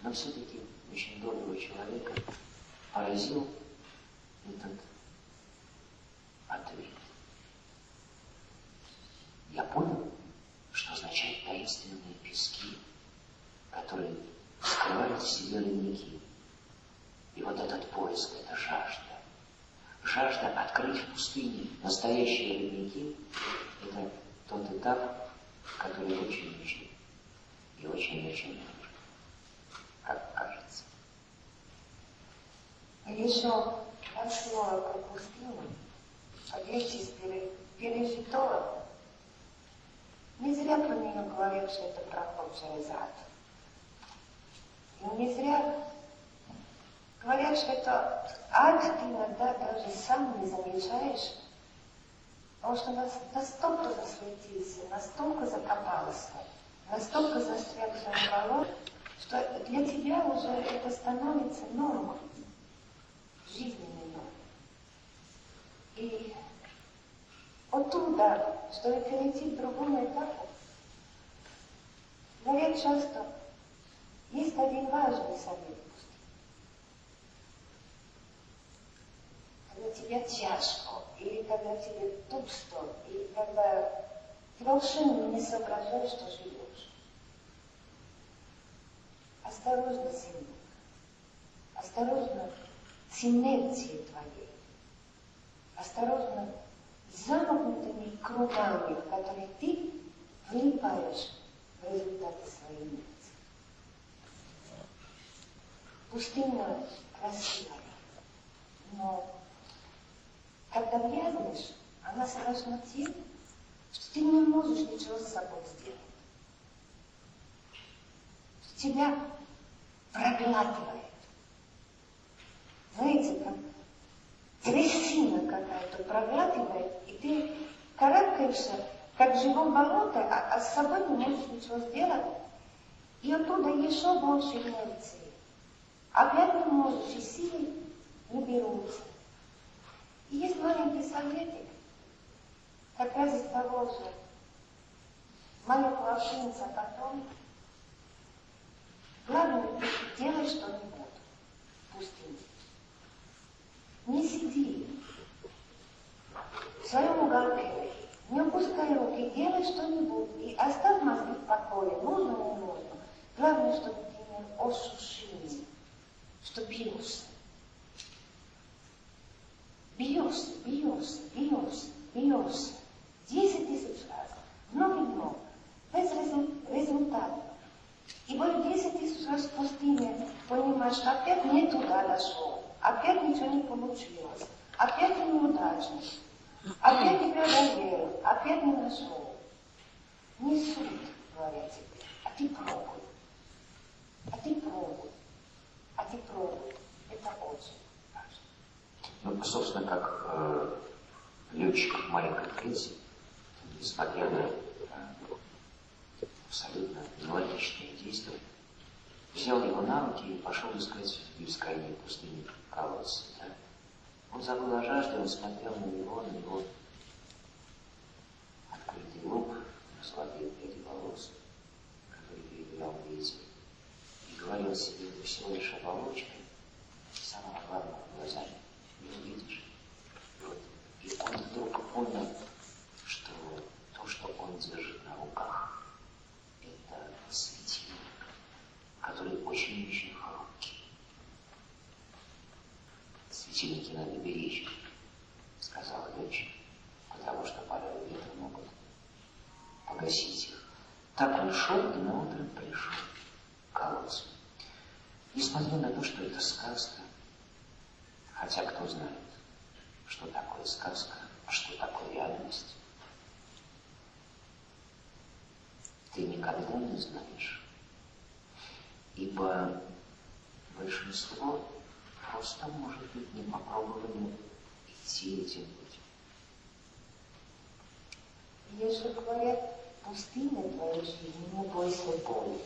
но все-таки очень доброго человека поразил этот ответ. Я понял, что означают таинственные пески, которые скрывают в себе родники. И вот этот поиск – это жажда. Жажда открыть в пустыне настоящие родники – это тот этап, который очень нужен и очень-очень нужен, как кажется. Еще от слова про пустыню, от речи пережитого, не зря про нее говорят, что это проход через ад. И не зря Говорят, что это ад ты иногда даже сам не замечаешь, потому что настолько засветился, настолько закопался, настолько застрял в своем что для тебя уже это становится нормой, жизненной нормой. И оттуда, чтобы перейти к другому этапу, говорят часто, есть один важный совет. Когда тебе тяжко, или когда тебе пусто, или когда ты волшебно не соображаешь, что живешь. Осторожно с ним. Осторожно с инерцией твоей. Осторожно с замкнутыми кругами, в которые ты влипаешь в результате своей инерции. Пустыня красивая, но когда вязнешь, она страшна тем, что ты не можешь ничего с собой сделать. Тебя проглатывает. Знаете, как трясина какая-то проглатывает, и ты карабкаешься, как живом болото, а, а с собой не можешь ничего сделать. И оттуда еще больше инерции. Опять не можешь, и силы не берутся. И есть маленький советик, раз из того же. Маленькая лошадица потом. Главное, делай что-нибудь. Пустынь. Не сиди в своем уголке, не опускай руки, делай что-нибудь и оставь мозги в покое, нужно, не нужно. Главное, чтобы ты не осушился, что бился. Бьешься, бьешься, бьешься, бьешься. Десять тысяч раз. Много-много. Без результата. И более десять тысяч раз в пустыне понимаешь, опять не туда дошел. Опять ничего не получилось. Опять ты неудачник. Опять не преодолел. Опять не нашел. Не суд, говорят тебе, а ты пробуй. А ты пробуй. А ты пробуй. Это очень. Ну, собственно, как э, летчик в маленькой птице, несмотря на э, абсолютно нелогичные действия, взял его на руки и пошел искать в бескрайней пустыне колодца. Да? Он забыл о жажде, он смотрел на него, на его открытый лоб, золотые пряди волос, которые перебирал ветер, и говорил себе, всего лишь оболочка, самого главного глазами не видишь. Вот. И он вдруг понял, что то, что он держит на руках, это светильник, который очень-очень хрупкий. светильники надо беречь, сказала дочь, потому что порывы ветра могут погасить их. Так он шел и на утро пришел к колодцу. Несмотря на то, что это сказка, хотя кто знает, что такое сказка, а что такое реальность, ты никогда не знаешь. Ибо большинство просто, может быть, не попробовали идти этим путем. Же говорят, пустыня твоей жизни, не бойся боли.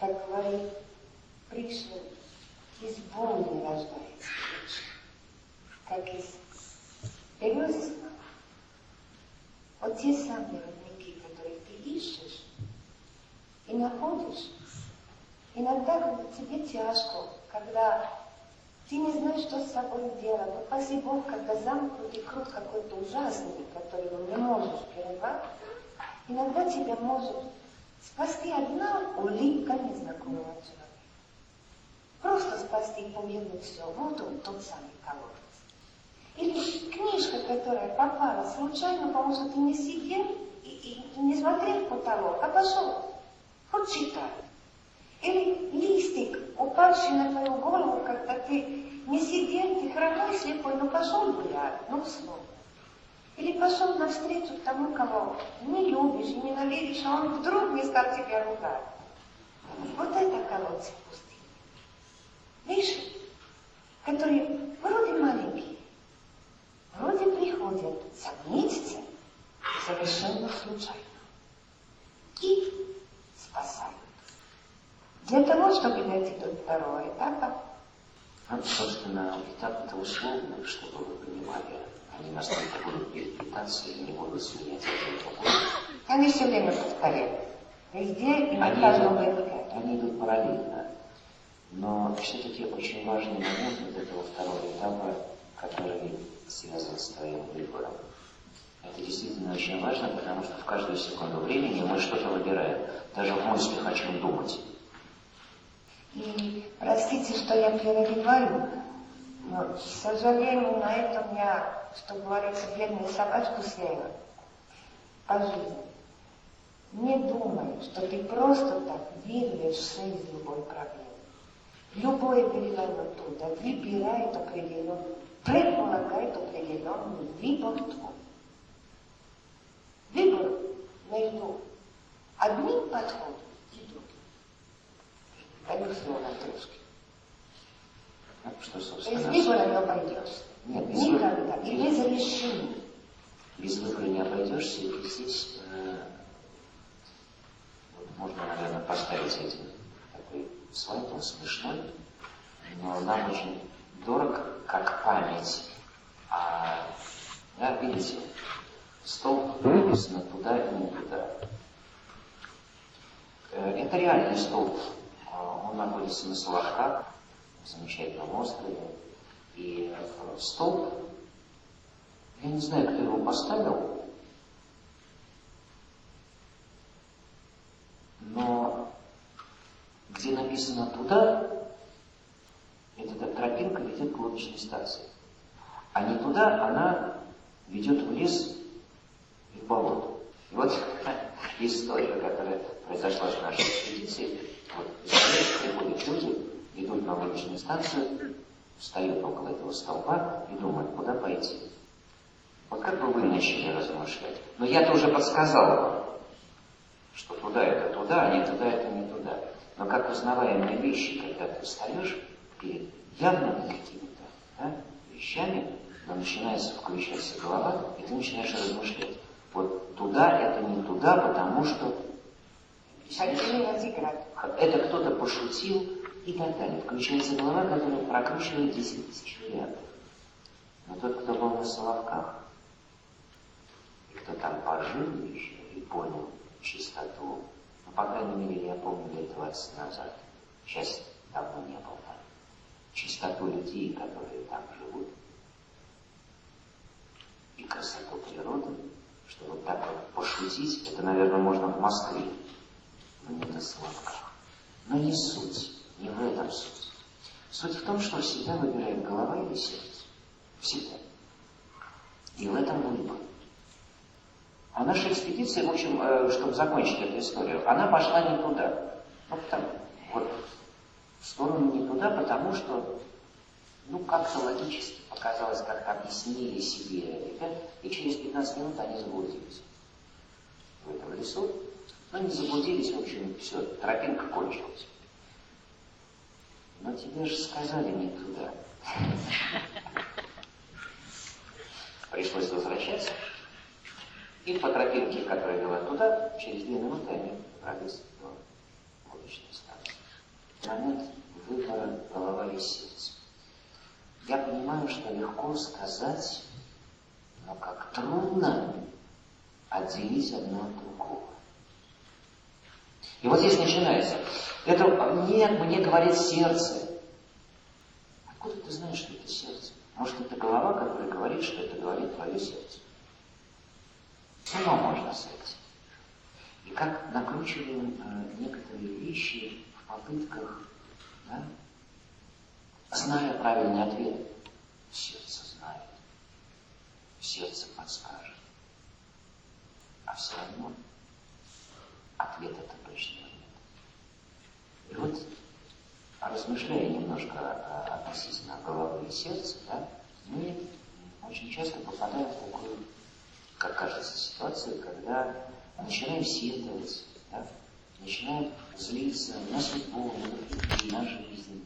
Как говорит Кришна, из боли рождается как из березы Вот те самые родники, которые ты ищешь и находишь, иногда, когда тебе тяжко, когда ты не знаешь, что с собой делать. Но спаси Бог, когда замкнутый круг какой-то ужасный, который не можешь прервать, иногда тебя может спасти одна улыбка незнакомого человека. Просто спасти, помимо все. Вот он, тот самый колодец. Или книжка, которая попала случайно, потому что ты не сидел и, и, и не смотрел потолок, а пошел, хоть читай. Или листик, упавший на твою голову, когда ты не сидел, ты хромой, слепой, но пошел гулять, ну снова. Или пошел навстречу тому, кого не любишь и ненавидишь, а он вдруг не стал тебя ругать. Вот это колодцы пустыни. Видишь, которые вроде маленькие, вроде приходят сомнительцы совершенно случайно и спасают. Для того, чтобы дойти до второго этапа, ну, собственно, этап это условно, чтобы вы понимали, они настолько будут питаться и не будут сменять один другой. Они все время повторяют. Везде и на каждом языке. они идут параллельно. Но все-таки очень важный момент вот этого второго этапа, который связан с твоим выбором. Это действительно очень важно, потому что в каждую секунду времени мы что-то выбираем. Даже в мыслях о чем думать. И простите, что я перебиваю, но, к сожалению, на этом я, что говорится, бедную собачку съела по жизни. Не думай, что ты просто так вырвешься из любой проблемы. Любое перелом оттуда выбирает определенный, предполагает определенный выбор твой. Выбор между одним подходом и другим. Даю слово трошки. Ну, что, Без собственно, выбора не обойдешь. Нет, без Никогда. И без решения. без выбора не обойдешься, и здесь э, можно, наверное, поставить один слайд, он смешной, но нам очень дорог как память. А, да, видите, столб написано туда и не туда. Это реальный столб. А, Он находится на Соловках, в замечательном острове. И э, столб, я не знаю, кто его поставил, но где написано «туда», эта тропинка ведет к лодочной станции. А не туда, она ведет в лес и в болото. И вот <laughs> история, которая произошла с нашей экспедицией. Вот приходят люди, идут на лодочную станцию, встают около этого столба и думают, куда пойти. Вот как бы вы начали размышлять? Но я-то уже подсказал вам, что туда это туда, а не туда это не туда. Но как узнаваемые вещи, когда ты встаешь перед явными какими-то да, вещами, но начинается включаться голова, и ты начинаешь размышлять. Вот туда это не туда, потому что это кто-то пошутил и так далее. Включается голова, которая прокручивает 10 тысяч вариантов. Но тот, кто был на Соловках, и кто там пожил еще и понял чистоту, по крайней мере, я помню лет 20 назад, сейчас давно не был там, чистоту людей, которые там живут, и красоту природы, что вот так вот пошутить, это, наверное, можно в Москве, но не на Соловках. Но не суть, не в этом суть. Суть в том, что всегда выбирает голова или сердце. Всегда. И в этом выбор. А наша экспедиция, в общем, э, чтобы закончить эту историю, она пошла не туда. Вот там, вот, в сторону не туда, потому что, ну, как-то логически показалось, как-то объяснили себе ребят, и через 15 минут они заблудились в этом лесу. Но не заблудились, в общем, все, тропинка кончилась. Но тебе же сказали не туда. <laughs> Пришлось возвращаться. И по тропинке, которая вела туда, через две минуты они добрались до будущей станции. Момент выбора голова и сердце. Я понимаю, что легко сказать, но как трудно отделить одно от другого. И вот здесь начинается. Это мне, мне говорит сердце. Откуда ты знаешь, что это сердце? Может, это голова, которая говорит, что это говорит твое сердце? С ума можно сойти. И как накручиваем э, некоторые вещи в попытках, да, зная правильный ответ, сердце знает, сердце подскажет. А все равно ответ это точно нет. И вот, размышляя немножко относительно головы и сердца, да, мы очень часто попадаем в такую как кажется, ситуация, когда начинаем сетовать, да, начинаем злиться на судьбу, на людей, жизнь,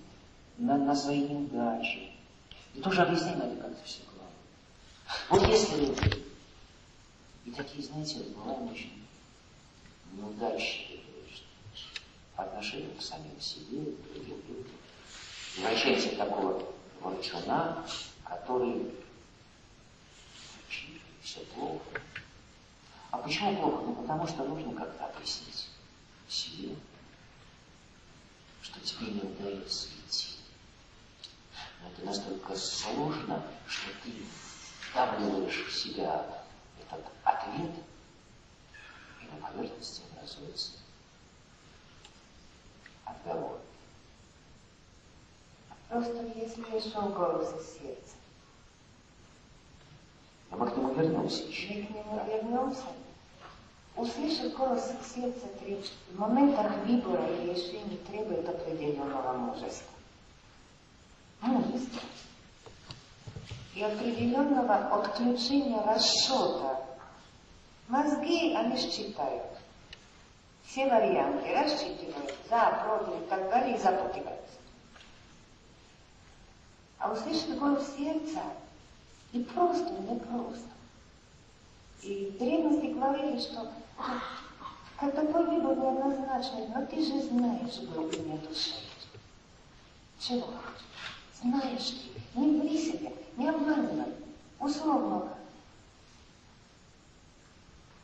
на, на свои неудачи. И тоже объясняем это как-то все главное. Вот если и такие, знаете, бываем очень неудачные по отношению к самим себе, к другим людям. Превращаемся в такого ворчуна, который все плохо. А почему плохо? Ну, потому что нужно как-то объяснить себе, что тебе не удается идти. Но это настолько сложно, что ты вдавливаешь в себя этот ответ, и на поверхности образуется отговор. Просто если решил голос из сердца, но мы к нему вернемся еще. Мы к нему вернемся. Услышать голос сердца в моментах выбора и решения требует определенного мужества. Мужества. И определенного отключения расчета. Мозги, они считают. Все варианты рассчитывают за, против и так далее и запутываются. А услышать голос сердца и просто, не просто. И древности говорили, что когда твой выбор неоднозначный, но ты же знаешь глубине души. Чего? Знаешь ты, не ври себя, не обманывай. Условно,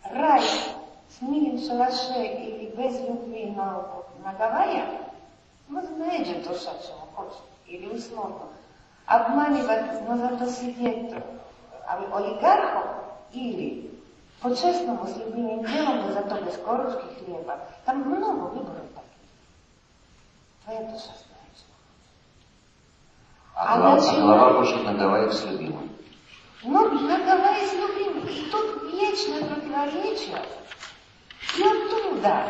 рай с милым шалаше или без любви на, на Гавайях, ну, знает же душа, чего хочет. Или условно, обманывать, но зато сидеть олигархов или по-честному, с любимым делом, но зато без корочки хлеба. Там много выборов таких. Твоя душа знает, что а, а, голова, а голова хочет наговаривать с любимым. Ну, наговаривать с любимым. И тут вечное противоречие. И оттуда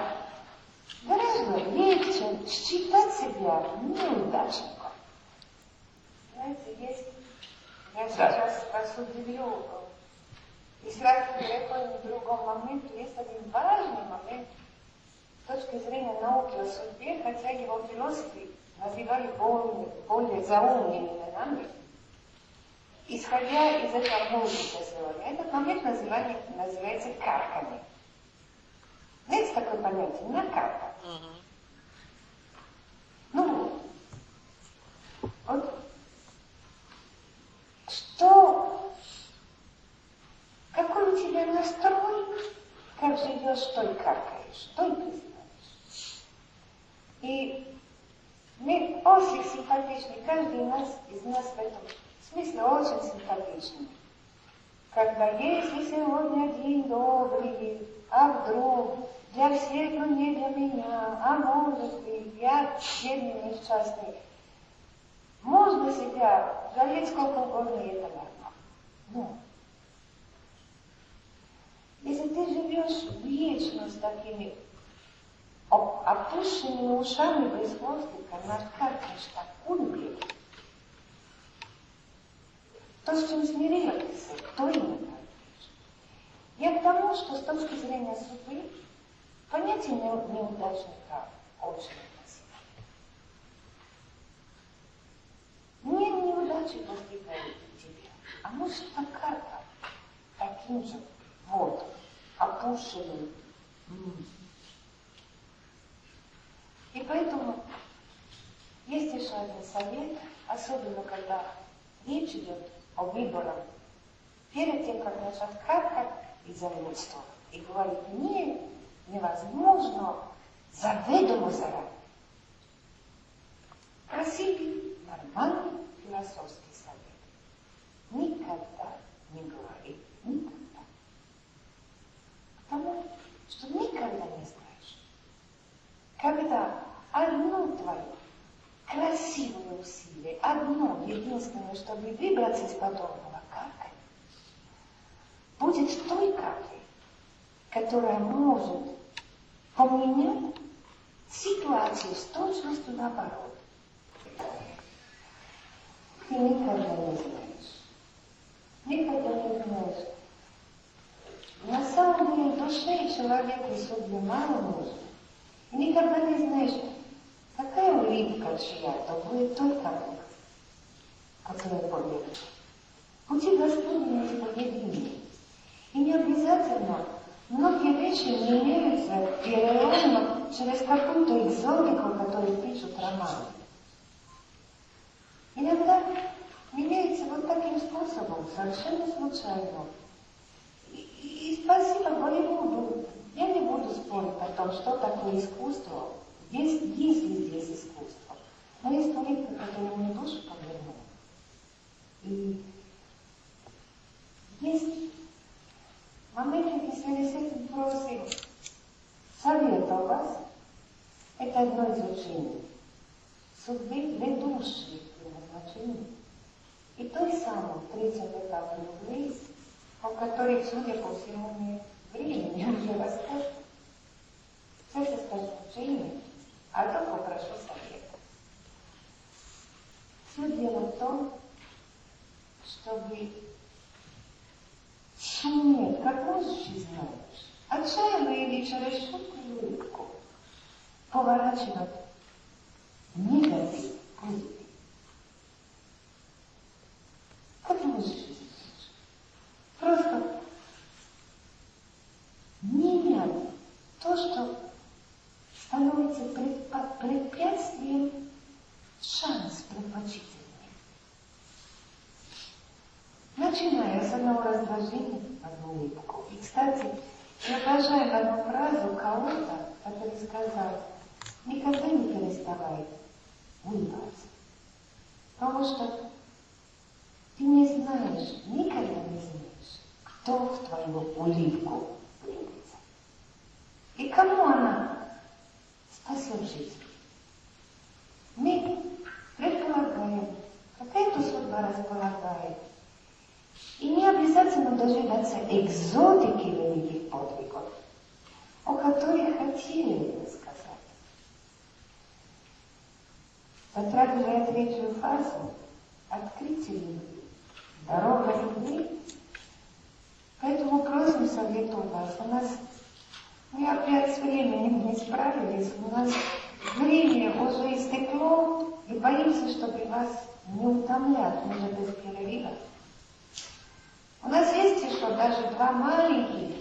гораздо легче считать себя неудачником. Знаете, есть, я сейчас вас удивлю, и сразу переходим к другому моменту, есть один важный момент с точки зрения науки о судьбе, хотя его философы называли более, более заумными именами, исходя из этого музыка сегодня. Этот момент называли, называется карками. Знаете такое понятие? Накарка. Uh-huh. Ну вот. Вот что, какой у тебя настрой, как живешь, той каркаешь, той признаешь. И мы очень симпатичны, каждый из нас, из нас в этом смысле очень симпатичны. Когда если сегодня день добрый, а вдруг для всех, но не для меня, а может быть, я бедный несчастный, Можно себя жалеть сколько угодно, и это нормально. Но если ты живешь вечно с такими опущенными ушами без хвостика, накаркаешь такую беду, то, с чем смирила ты то и накаркаешь. Я к тому, что с точки зрения судьбы, понятие неудачника очень Не неудачи постигают тебя, а может карта таким же вот опущенным. И поэтому есть еще один совет, особенно когда речь идет о выборах. Перед тем, как начать каркать и занудство, и говорить не, невозможно, заведомо заранее. Красивый, нормальный философский совет. Никогда не говори никогда. Потому что никогда не знаешь, когда одно твое красивое усилие, одно единственное, чтобы выбраться из подобного каркания, будет той каплей, которая может поменять ситуацию с точностью наоборот. Ты никогда не знаешь. Никогда не знаешь. На самом деле душе человеку судьбе мало нужно. И никогда не знаешь, какая улыбка чья-то будет только Бог, которая победит. Пути Господни неисповедимы. И не обязательно многие вещи не имеются реально через какую-то экзотику, которую пишут романы. Иногда меняется вот таким способом, совершенно случайно. И, и, спасибо, буду, я не буду спорить о том, что такое искусство, есть, есть ли здесь искусство. Но есть улыбка, которая мне душу повернула. И есть моменты, связи с этим просим совета у вас. Это одно из учений. Судьбы ведущие предназначения. И той самой третьем этапе любви, о которой, судя по всему, не времени уже расскажет. Все состоит в учении, а то попрошу совета. Все дело в том, чтобы суметь, как можешь и знаешь, отчаянно или через шутку и улыбку поворачивать негатив позитив. Как можешь Просто менять то, что становится препятствием, шанс предпочтительный. Начиная с одного раздражения, одну улыбку. И, кстати, я обожаю одну фразу кого-то, который сказал, никогда не переставай улыбаться. Потому что ты не знаешь, никогда не знаешь, кто в твою улыбку влюбится. И кому она спасет жизнь. Мы предполагаем, какая-то судьба располагает. И не обязательно дожидаться экзотики великих подвигов, о которых хотели бы сказать. Затрагивая третью фазу, открытие дорога любви, поэтому просим совету вас. У нас, мы опять с временем не справились, у нас время уже истекло, и боимся, чтобы вас не утомлять, уже без перерыва. У нас есть еще даже два маленьких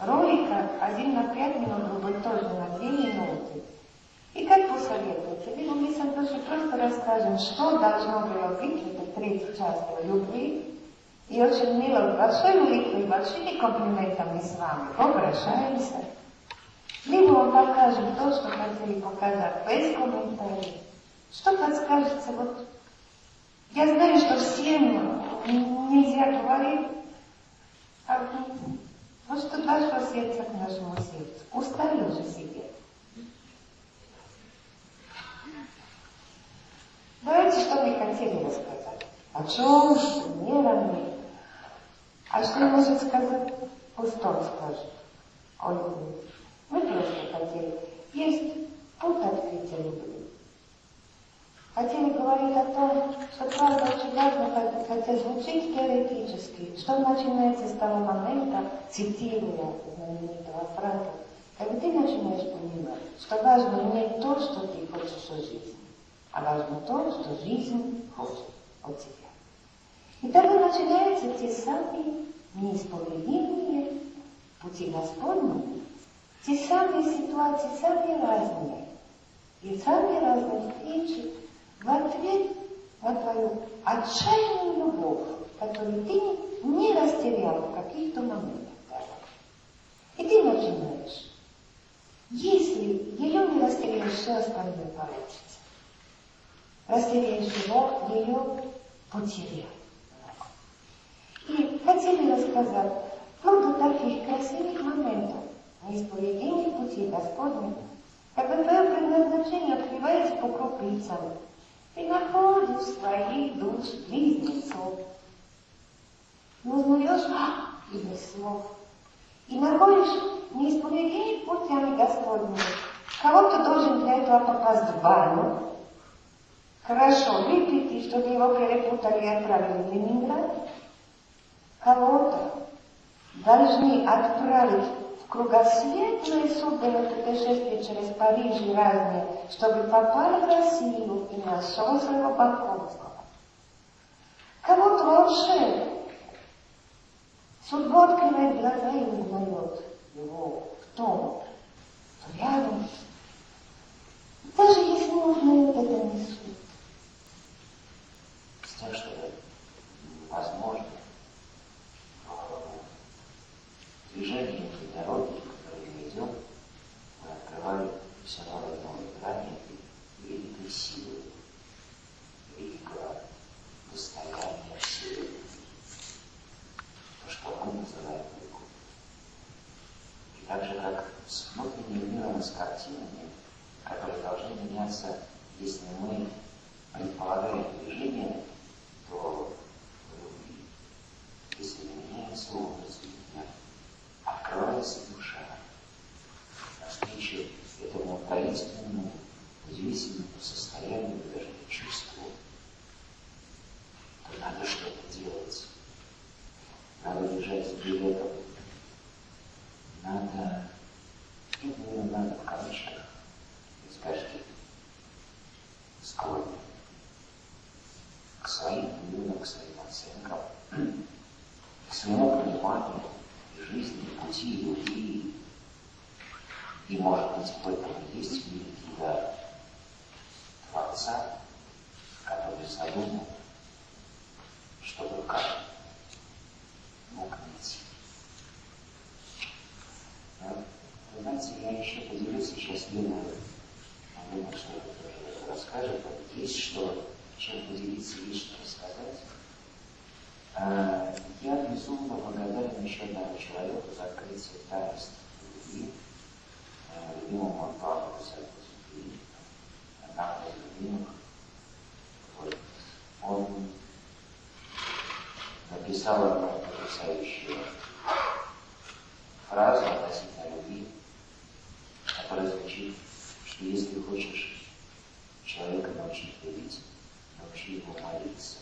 ролика, один на пять минут, другой тоже на две минуты. И как посоветуете? Либо мы с Антошей просто расскажем, что должно было быть в этой третьей части любви, и очень мило, большой улыбкой, большими комплиментами с вами попрощаемся. Либо он покажет то, что хотели показать, без комментариев. Что подскажете? Вот я знаю, что всем нельзя говорить, а вот что вашего сердца к нашему сердцу. Устали уже Себе. Да, толмачом, с примерами. А что может сказать? Пустом скажет. Он мы просто хотели. Есть путь открытия любви. Хотели говорить о том, что правда очень важно, хотя звучит теоретически, что начинается с того момента, цитируя знаменитого Франка, когда ты начинаешь понимать, что важно не то, что ты хочешь жизни, а важно то, что жизнь хочет от тебя. И тогда начинаются те самые неисповедимые пути Господни, те самые ситуации, самые разные, и самые разные встречи в ответ на твою отчаянную любовь, которую ты не растерял в каких-то моментах. И ты начинаешь. Если ее не растеряешь, все остальное получится. Растеряешь его, ее потерял. И хотели рассказать вплоть до таких красивых моментов неисповедения пути Господних, когда твое предназначение открывается по крупицам, и находишь своих душ близнецов. И узнаешь а, и без слов. И находишь неисповедимых путями Господними. Кого-то должен для этого попасть в баню. Хорошо, выпить, чтобы его перепутали и отправили в Ленинград кого-то должны отправить в кругосветное судное путешествие через Париж и разные, чтобы попали в Россию и нашел своего Банковского. Кого-то волшебник. Судьба открывает глаза и узнает его в том, что рядом, даже если узнает это не тем, что возможно, движение этой дороги, которой мы идем, мы открывали все новые новые грани великой силы, великого достояния силы, то, что мы называем любовь. И так же, как с внутренним миром и с картинами, которые должны меняться, если мы предполагаем движение, то если не меняется образ открывается душа. Навстречу этому таинственному, удивительному состоянию, даже чувству, то надо что-то делать. Надо бежать с билетом. Надо, ну, наверное, надо в кавычках, скажите, склонен к своим выводам, к своим оценкам, к своему пониманию, жизни, пути, любви. И, может быть, в этом и есть великий дар Творца, который задумал, чтобы как мог найти. Вы знаете, я еще поделюсь сейчас Лена, думаю, что это тоже расскажет. Есть что, чем поделиться, есть что рассказать. А, я безумно благодарен еще одному человеку за открытие таинств любви, а, любимому Антуану Сальву одному из любимых. Вот. Он написал одну потрясающую фразу относительно любви, которая звучит, что если хочешь человека научить любить, научи его молиться.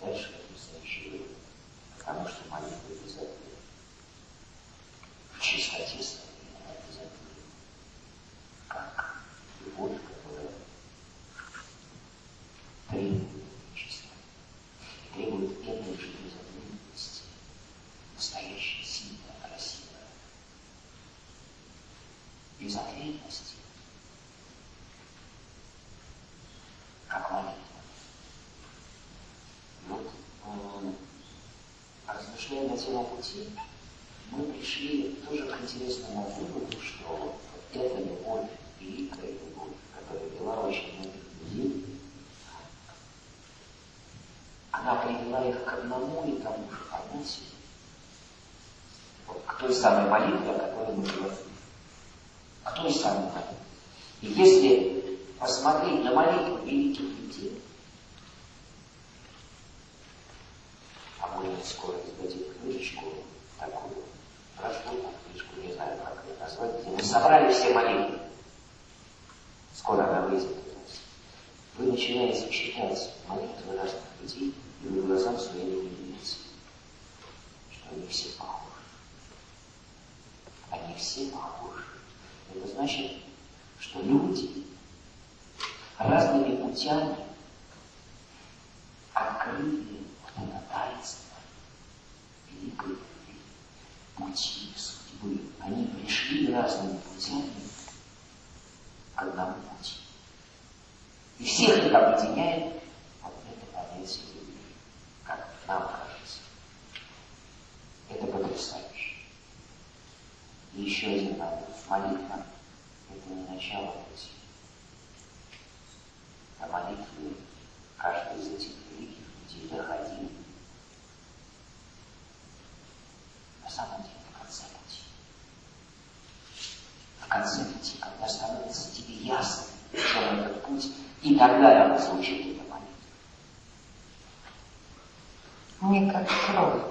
Дальше написано еще потому что молитва обязательно. В чистоте своей обязательно. Как любовь, которая требует чистоты, требует этой же безответственности, настоящей, сильной, красивой. Безответности, как молитва. Тему пути, мы пришли тоже к интересному выводу, что вот эта любовь, великая любовь, которая вела очень многих людей, она привела их к одному и тому же понятию, вот, к той самой молитве, о которой мы говорим. К той самой молитве. И если посмотреть на молитву великих людей, какую-нибудь скоро издадим книжечку, такую, простую книжку, не знаю, как ее назвать, где мы собрали все молитвы. Скоро она выйдет у нас. Вы начинаете читать молитвы разных людей, и вы глазам своим удивитесь, что они все похожи. Они все похожи. Это значит, что люди разными путями открыли вот это таинство великой любви, пути судьбы. Они пришли разными путями к одному пути. И всех их объединяет вот это понятие любви, как нам кажется. Это потрясающе. И еще один момент. Молитва – это не начало пути. На молитве каждый из этих великих людей доходил на самом деле в конце пути. В конце пути, когда становится тебе ясно, что этот путь, и тогда звучит эта молитва. Не как кровь.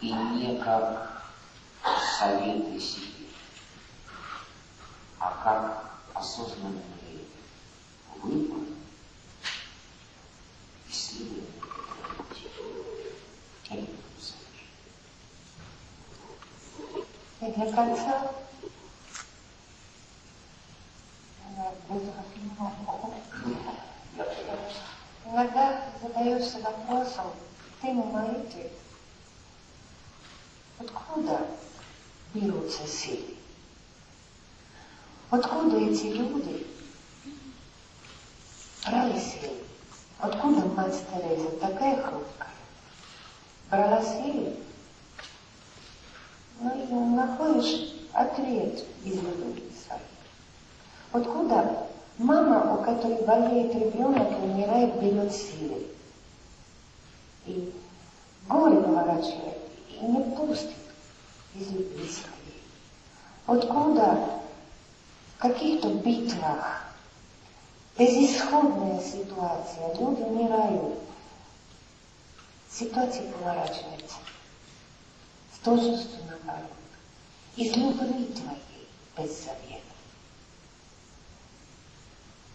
И не как советы себе, а как осознанный выбор исследования этого пути. Это для конца иногда задаешься вопросом, ты на молитве, откуда берутся силы? Откуда эти люди брали силы? Откуда мать Тереза такая хрупкая? Брала силы? Ну и находишь ответ из своей. Откуда мама, у которой болеет ребенок умирает, берет силы? И горе поворачивает, и не пустит из любви своей. Откуда в каких-то битвах безысходная ситуация, люди умирают, ситуация поворачивается же, что наоборот. Из любви твоей без завета.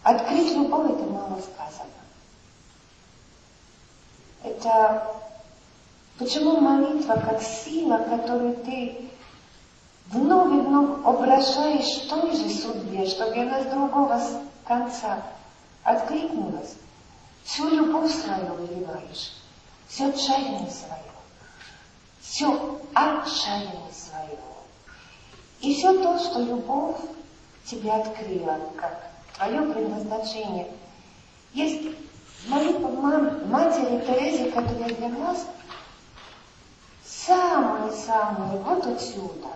Открыть любовь это мало сказано. Это почему молитва как сила, которую ты вновь и вновь обращаешь той же судьбе, чтобы она с другого конца откликнулась, всю любовь свою выливаешь, все отчаяние свое, все отчаяние свое. И все то, что любовь тебе открыла, как твое предназначение. Есть молитва матери Терезе, которая для нас самое-самое вот отсюда,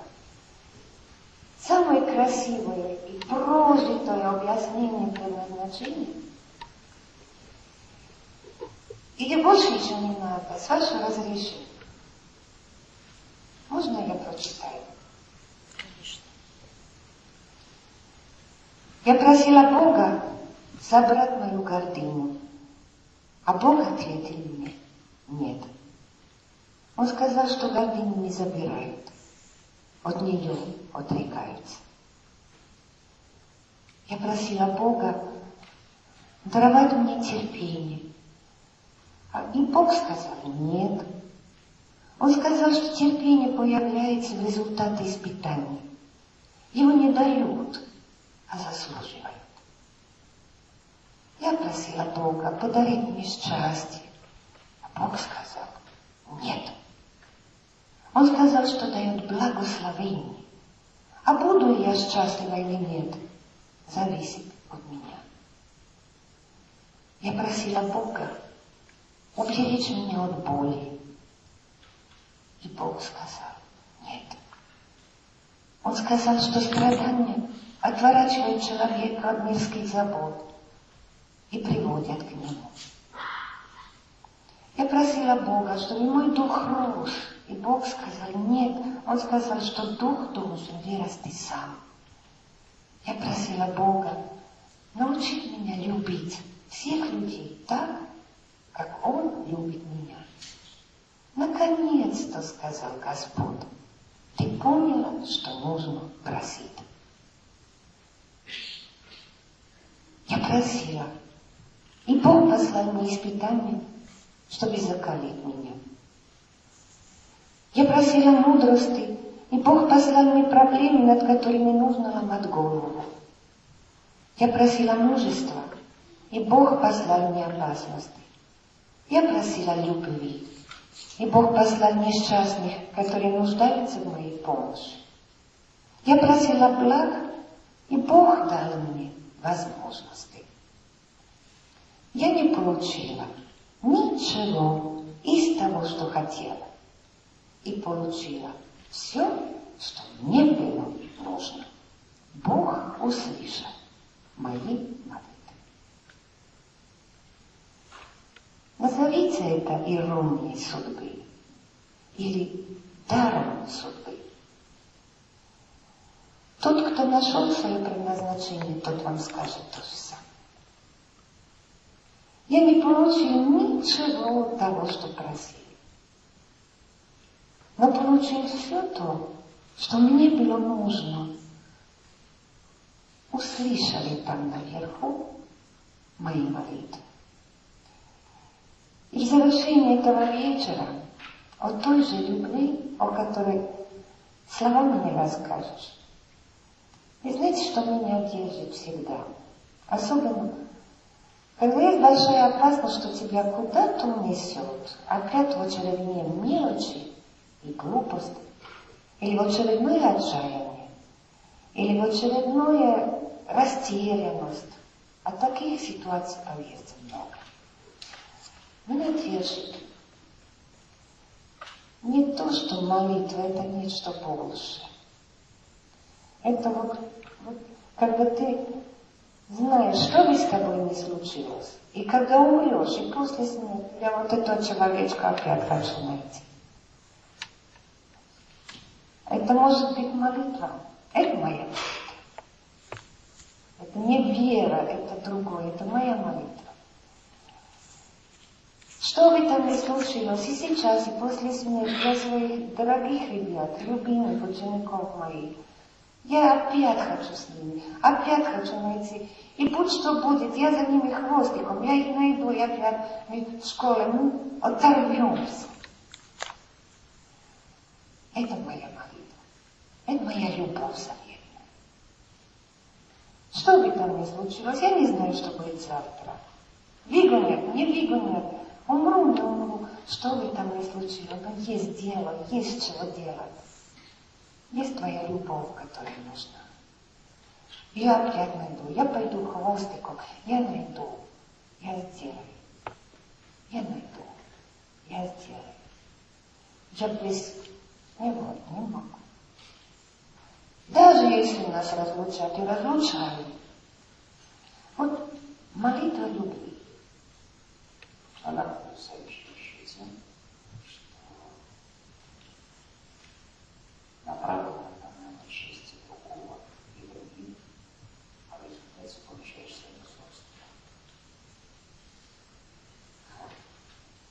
самое красивое и прожитое объяснение предназначения. Или больше ничего не надо, с вашего разрешения. Можно я прочитаю? Я просила Бога забрать мою гордыню, а Бог ответил мне, нет. Он сказал, что гордыню не забирают, от нее отрекаются. Я просила Бога даровать мне терпение, а и Бог сказал, нет. Он сказал, что терпение появляется в результате испытаний. Его не дают, а заслуживают. Я просила Бога подарить мне счастье, а Бог сказал, нет. Он сказал, что дает благословение. А буду я счастлива или нет, зависит от меня. Я просила Бога уберечь меня от боли. И Бог сказал, нет. Он сказал, что страдания отворачивают человека от мирских забот и приводят к нему. Я просила Бога, чтобы мой дух рос, и Бог сказал, нет, Он сказал, что дух должен вырасти сам. Я просила Бога научить меня любить всех людей так, как Он любит меня. Наконец-то, сказал Господь, ты поняла, что нужно просить. Я просила, и Бог послал мне испытание, чтобы закалить меня. Я просила мудрости, и Бог послал мне проблемы, над которыми нужно ломать голову. Я просила мужества, и Бог послал мне опасности. Я просила любви, и Бог послал несчастных, которые нуждаются в моей помощи. Я просила благ, и Бог дал мне возможности. Я не получила ничего из того, что хотела, и получила все, что мне было нужно. Бог услышал мои молитвы. Назовите это иронией судьбы или даром судьбы. Тот, кто нашел свое предназначение, тот вам скажет то же самое. Я не получил ничего того, что просил. Но получил все то, что мне было нужно. Услышали там наверху мои молитвы. И в завершении этого вечера о той же любви, о которой словами не расскажешь. И знаете, что меня держит всегда? Особенно, когда есть большая опасность, что тебя куда-то унесет, опять в очередные мелочи и глупость, или в очередное отчаяние, или в очередное растерянность. А таких ситуаций, поверьте, много. Меня держит не то, что молитва, это нечто большее. Это вот, вот когда ты знаешь, что бы с тобой не случилось, и когда умрешь, и после смерти, я вот этого человечка опять хочу найти. Это может быть молитва. Это моя молитва. Это не вера, это другое, это моя молитва. Что бы там ни случилось, и сейчас, и после смерти, для своих дорогих ребят, любимых учеников моих, я опять хочу с ними, опять хочу найти. И будь что будет, я за ними хвостиком, я их найду, и опять в школе, мы оторвемся. Это моя молитва. Это моя любовь заветная. Что бы там ни случилось, я не знаю, что будет завтра. Выгонят, не выгонят, Умру, не умру, что бы там ни случилось, но есть дело, есть чего делать. Есть твоя любовь, которая нужна. Я опять найду, я пойду хвостиком, я найду, я сделаю. Я найду, я сделаю. Я без него не могу. Даже если нас разлучают и разлучают, вот молитва любви, она сообщающая тем, что направлена на счастье другого и других, а в результате получаешь свое собственное.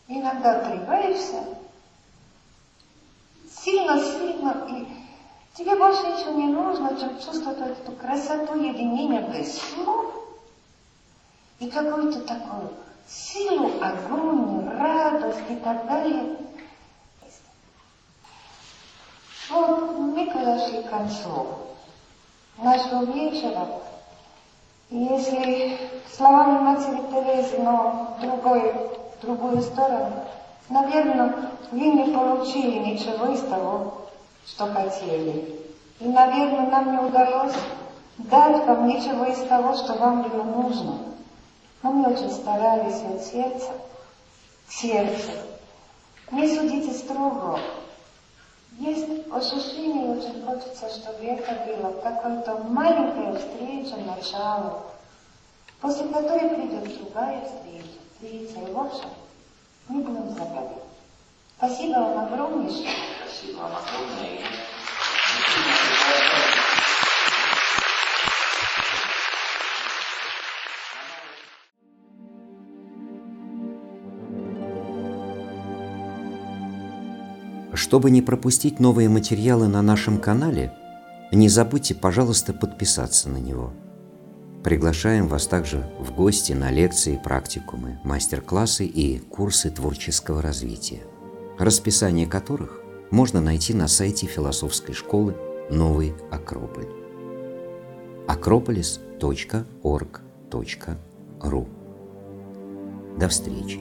Иногда отрываешься, сильно-сильно, и тебе больше ничего не нужно, чем чувствовать эту красоту единения без слов и какую-то такую силу, огонь, радость и так далее. Вот мы подошли к концу нашего вечера. Если словами матери Терезы, но другой, другую сторону, наверное, вы не получили ничего из того, что хотели. И, наверное, нам не удалось дать вам ничего из того, что вам было нужно. Но мы очень старались от сердца к сердцу. Не судите строго. Есть ощущение, очень хочется, чтобы это было какой-то маленькая встреча, начало, после которой придет другая встреча, встреча. И в общем, мы будем загадывать. Спасибо вам огромнейшее. Спасибо вам огромное. Чтобы не пропустить новые материалы на нашем канале, не забудьте, пожалуйста, подписаться на него. Приглашаем вас также в гости на лекции, практикумы, мастер-классы и курсы творческого развития, расписание которых можно найти на сайте философской школы «Новый Акрополь» акрополис.орг.ру. До встречи!